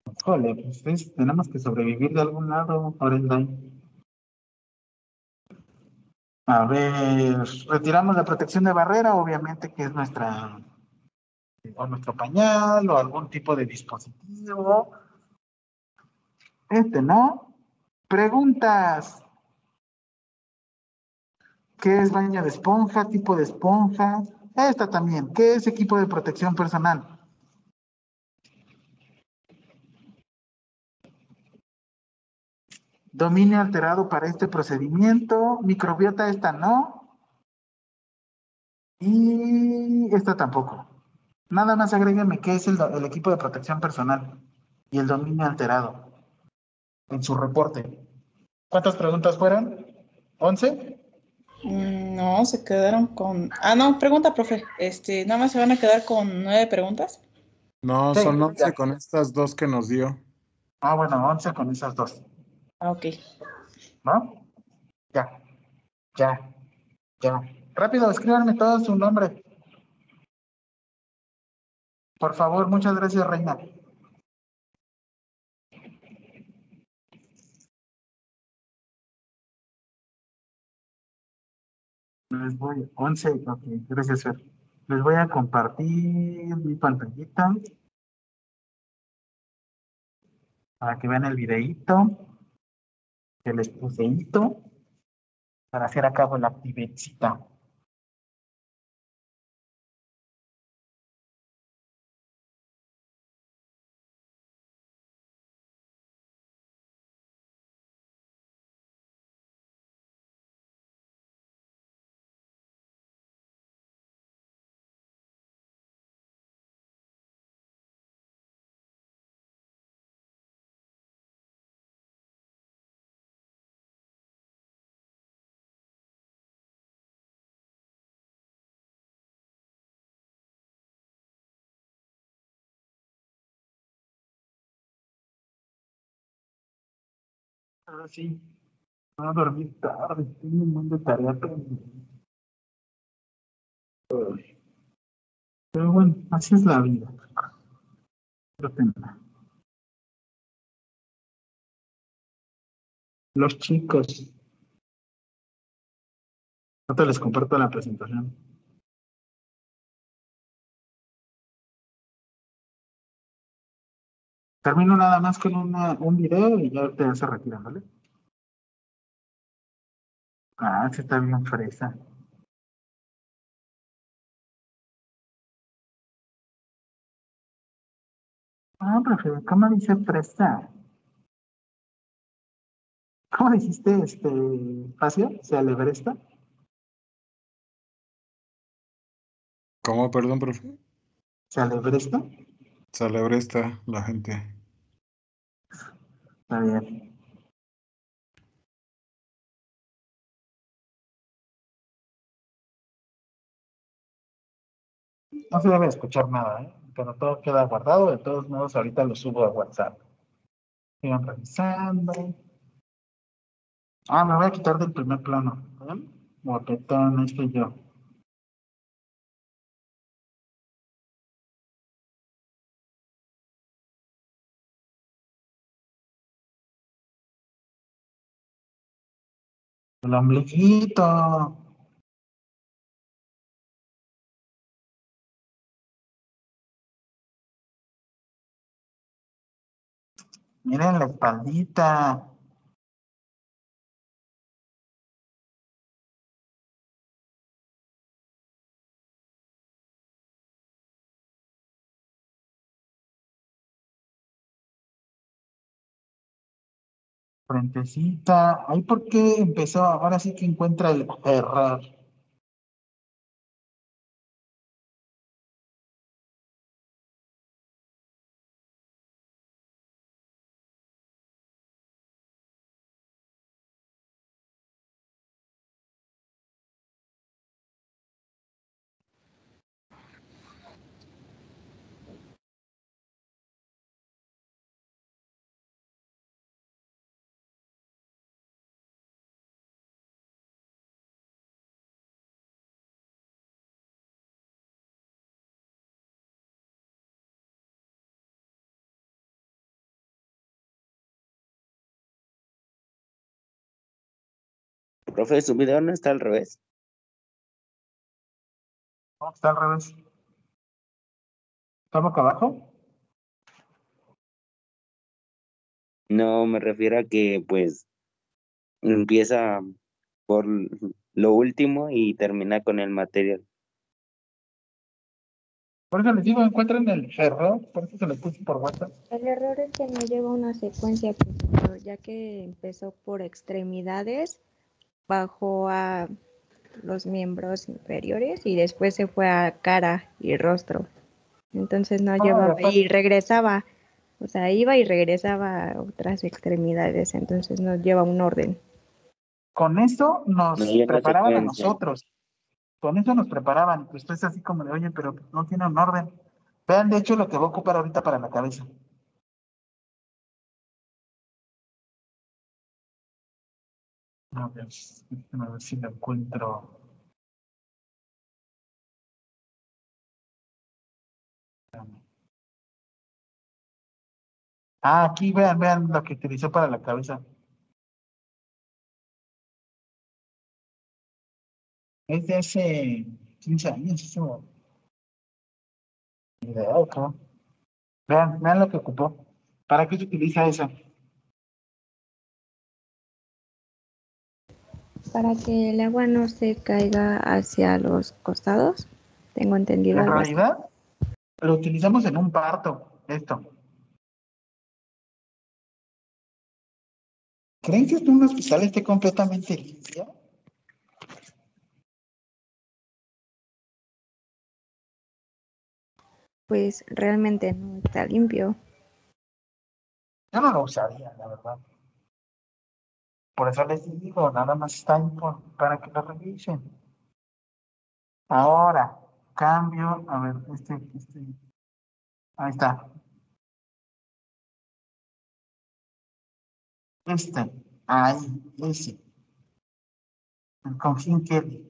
Híjole, pues es- tenemos que sobrevivir de algún lado, Orenday. A ver, retiramos la protección de barrera, obviamente que es nuestra, o nuestro pañal, o algún tipo de dispositivo. Este no. Preguntas. ¿Qué es baño de esponja? ¿Tipo de esponja? Esta también. ¿Qué es equipo de protección personal? Dominio alterado para este procedimiento. Microbiota esta no. Y esta tampoco. Nada más agréguenme qué es el, equipo de protección personal y el dominio alterado en su reporte. ¿Cuántas preguntas fueron? ¿11? Mm, No, se quedaron con. Ah, no, pregunta, profe. Este, nada más se van a quedar con nueve preguntas. no, Sí, son 11 ya. con estas dos que nos dio. Ah, bueno, 11 con esas dos. Ah, ok. ¿No? Ya. Ya. Ya. Rápido, escríbanme todo su nombre. Por favor, muchas gracias, Reina. Les voy, 11, ok, gracias, Fer. Les voy a compartir mi pantallita para que vean el videíto que les puse para hacer a cabo la actividad. Ah, sí. Voy a dormir tarde, tengo un montón de tarea pendiente. Pero bueno, así es la vida. Los chicos. Ahorita les comparto la presentación. Termino nada más con una, un video y ya te se retiran, ¿vale? Ah, se está bien fresa. Ah, profe, ¿cómo dice fresa? ¿Cómo dijiste este espacio? ¿Se alebresta? ¿Cómo, perdón, profe? ¿Se alebresta? Celebresta la gente. Está bien. No se debe escuchar nada, ¿eh? pero todo queda guardado. De todos modos, ahorita lo subo a WhatsApp. Sigan revisando. Ah, me voy a quitar del primer plano. ¿eh? Guapetón, este yo. El ombliguito. Miren la espaldita. Frentecita. Ahí por qué empezó, ahora sí que encuentra el error. Profe, su video no está al revés. No, está al revés. ¿Está boca abajo? No, me refiero a que pues empieza por lo último y termina con el material. Por eso les digo, encuentren el error, por eso se lo puse por WhatsApp. El error es que no lleva una secuencia, profesor, ya que empezó por extremidades, bajó a los miembros inferiores y después se fue a cara y rostro. Entonces no Ah, llevaba después- y regresaba, o sea, iba y regresaba a otras extremidades, entonces no lleva un orden. Con eso nos No preparaban a nosotros. Con eso nos preparaban. Pues es así como de, oye, pero no tiene un orden. Vean, de hecho, lo que voy a ocupar ahorita para la cabeza. A ver, déjame ver si lo encuentro. Ah, aquí vean, vean lo que utilicé para la cabeza. Es de hace 15 años eso. Vean, vean lo que ocupó. ¿Para qué se utiliza eso? Para que el agua no se caiga hacia los costados, tengo entendido. En realidad, lo utilizamos en un parto, esto. ¿Creen que un hospital esté completamente limpio? Pues realmente no está limpio. Yo no lo usaría, la verdad. Por eso les digo, nada más está para que lo revisen. Ahora, cambio, a ver, este, este, ahí está. Este, ahí, ese. El con Jim Kelly.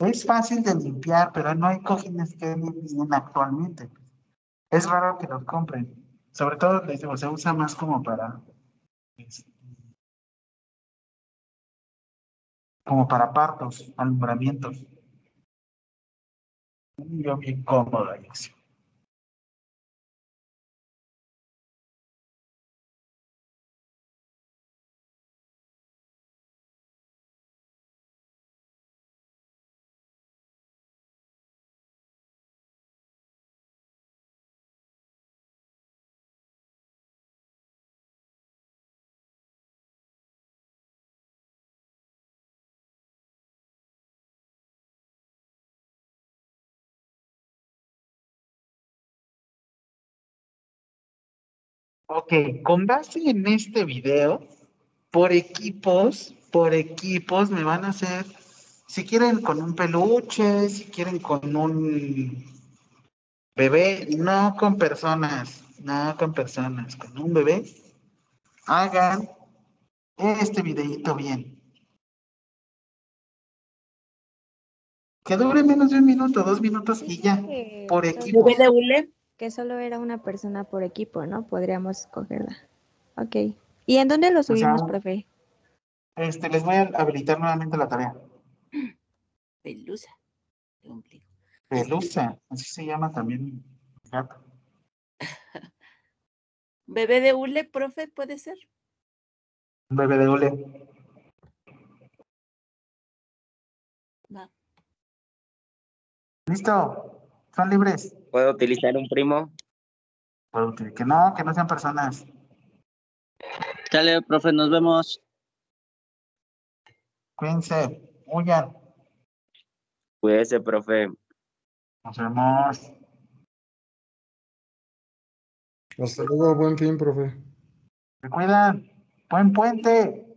Es fácil de limpiar, pero no hay cojines que limpien actualmente. Es raro que los compren. Sobre todo, les digo, se usa más como para. Como para partos, alumbramientos. Yo bien cómodo ahí, Ok, con base en este video, por equipos, por equipos me van a hacer, si quieren con un peluche, si quieren con un bebé, no con personas, no con personas, con un bebé, hagan este videito bien. Que dure menos de un minuto, dos minutos y ya, por solo- equipos. ¿Bebé de hule? Que solo era una persona por equipo, ¿no? Podríamos escogerla. Ok. ¿Y en dónde lo subimos, profe? Este, les voy a habilitar nuevamente la tarea. Pelusa. Pelusa, así se llama también gato. ¿Bebé de hule, profe, puede ser? Bebé de hule. Va. Listo, son libres. ¿Puedo utilizar un primo? Que no, que no sean personas. Dale, profe, nos vemos. Cuídense, huyan. Cuídese, profe. Nos vemos. Hasta luego, buen fin, profe. Se cuidan. Buen puente.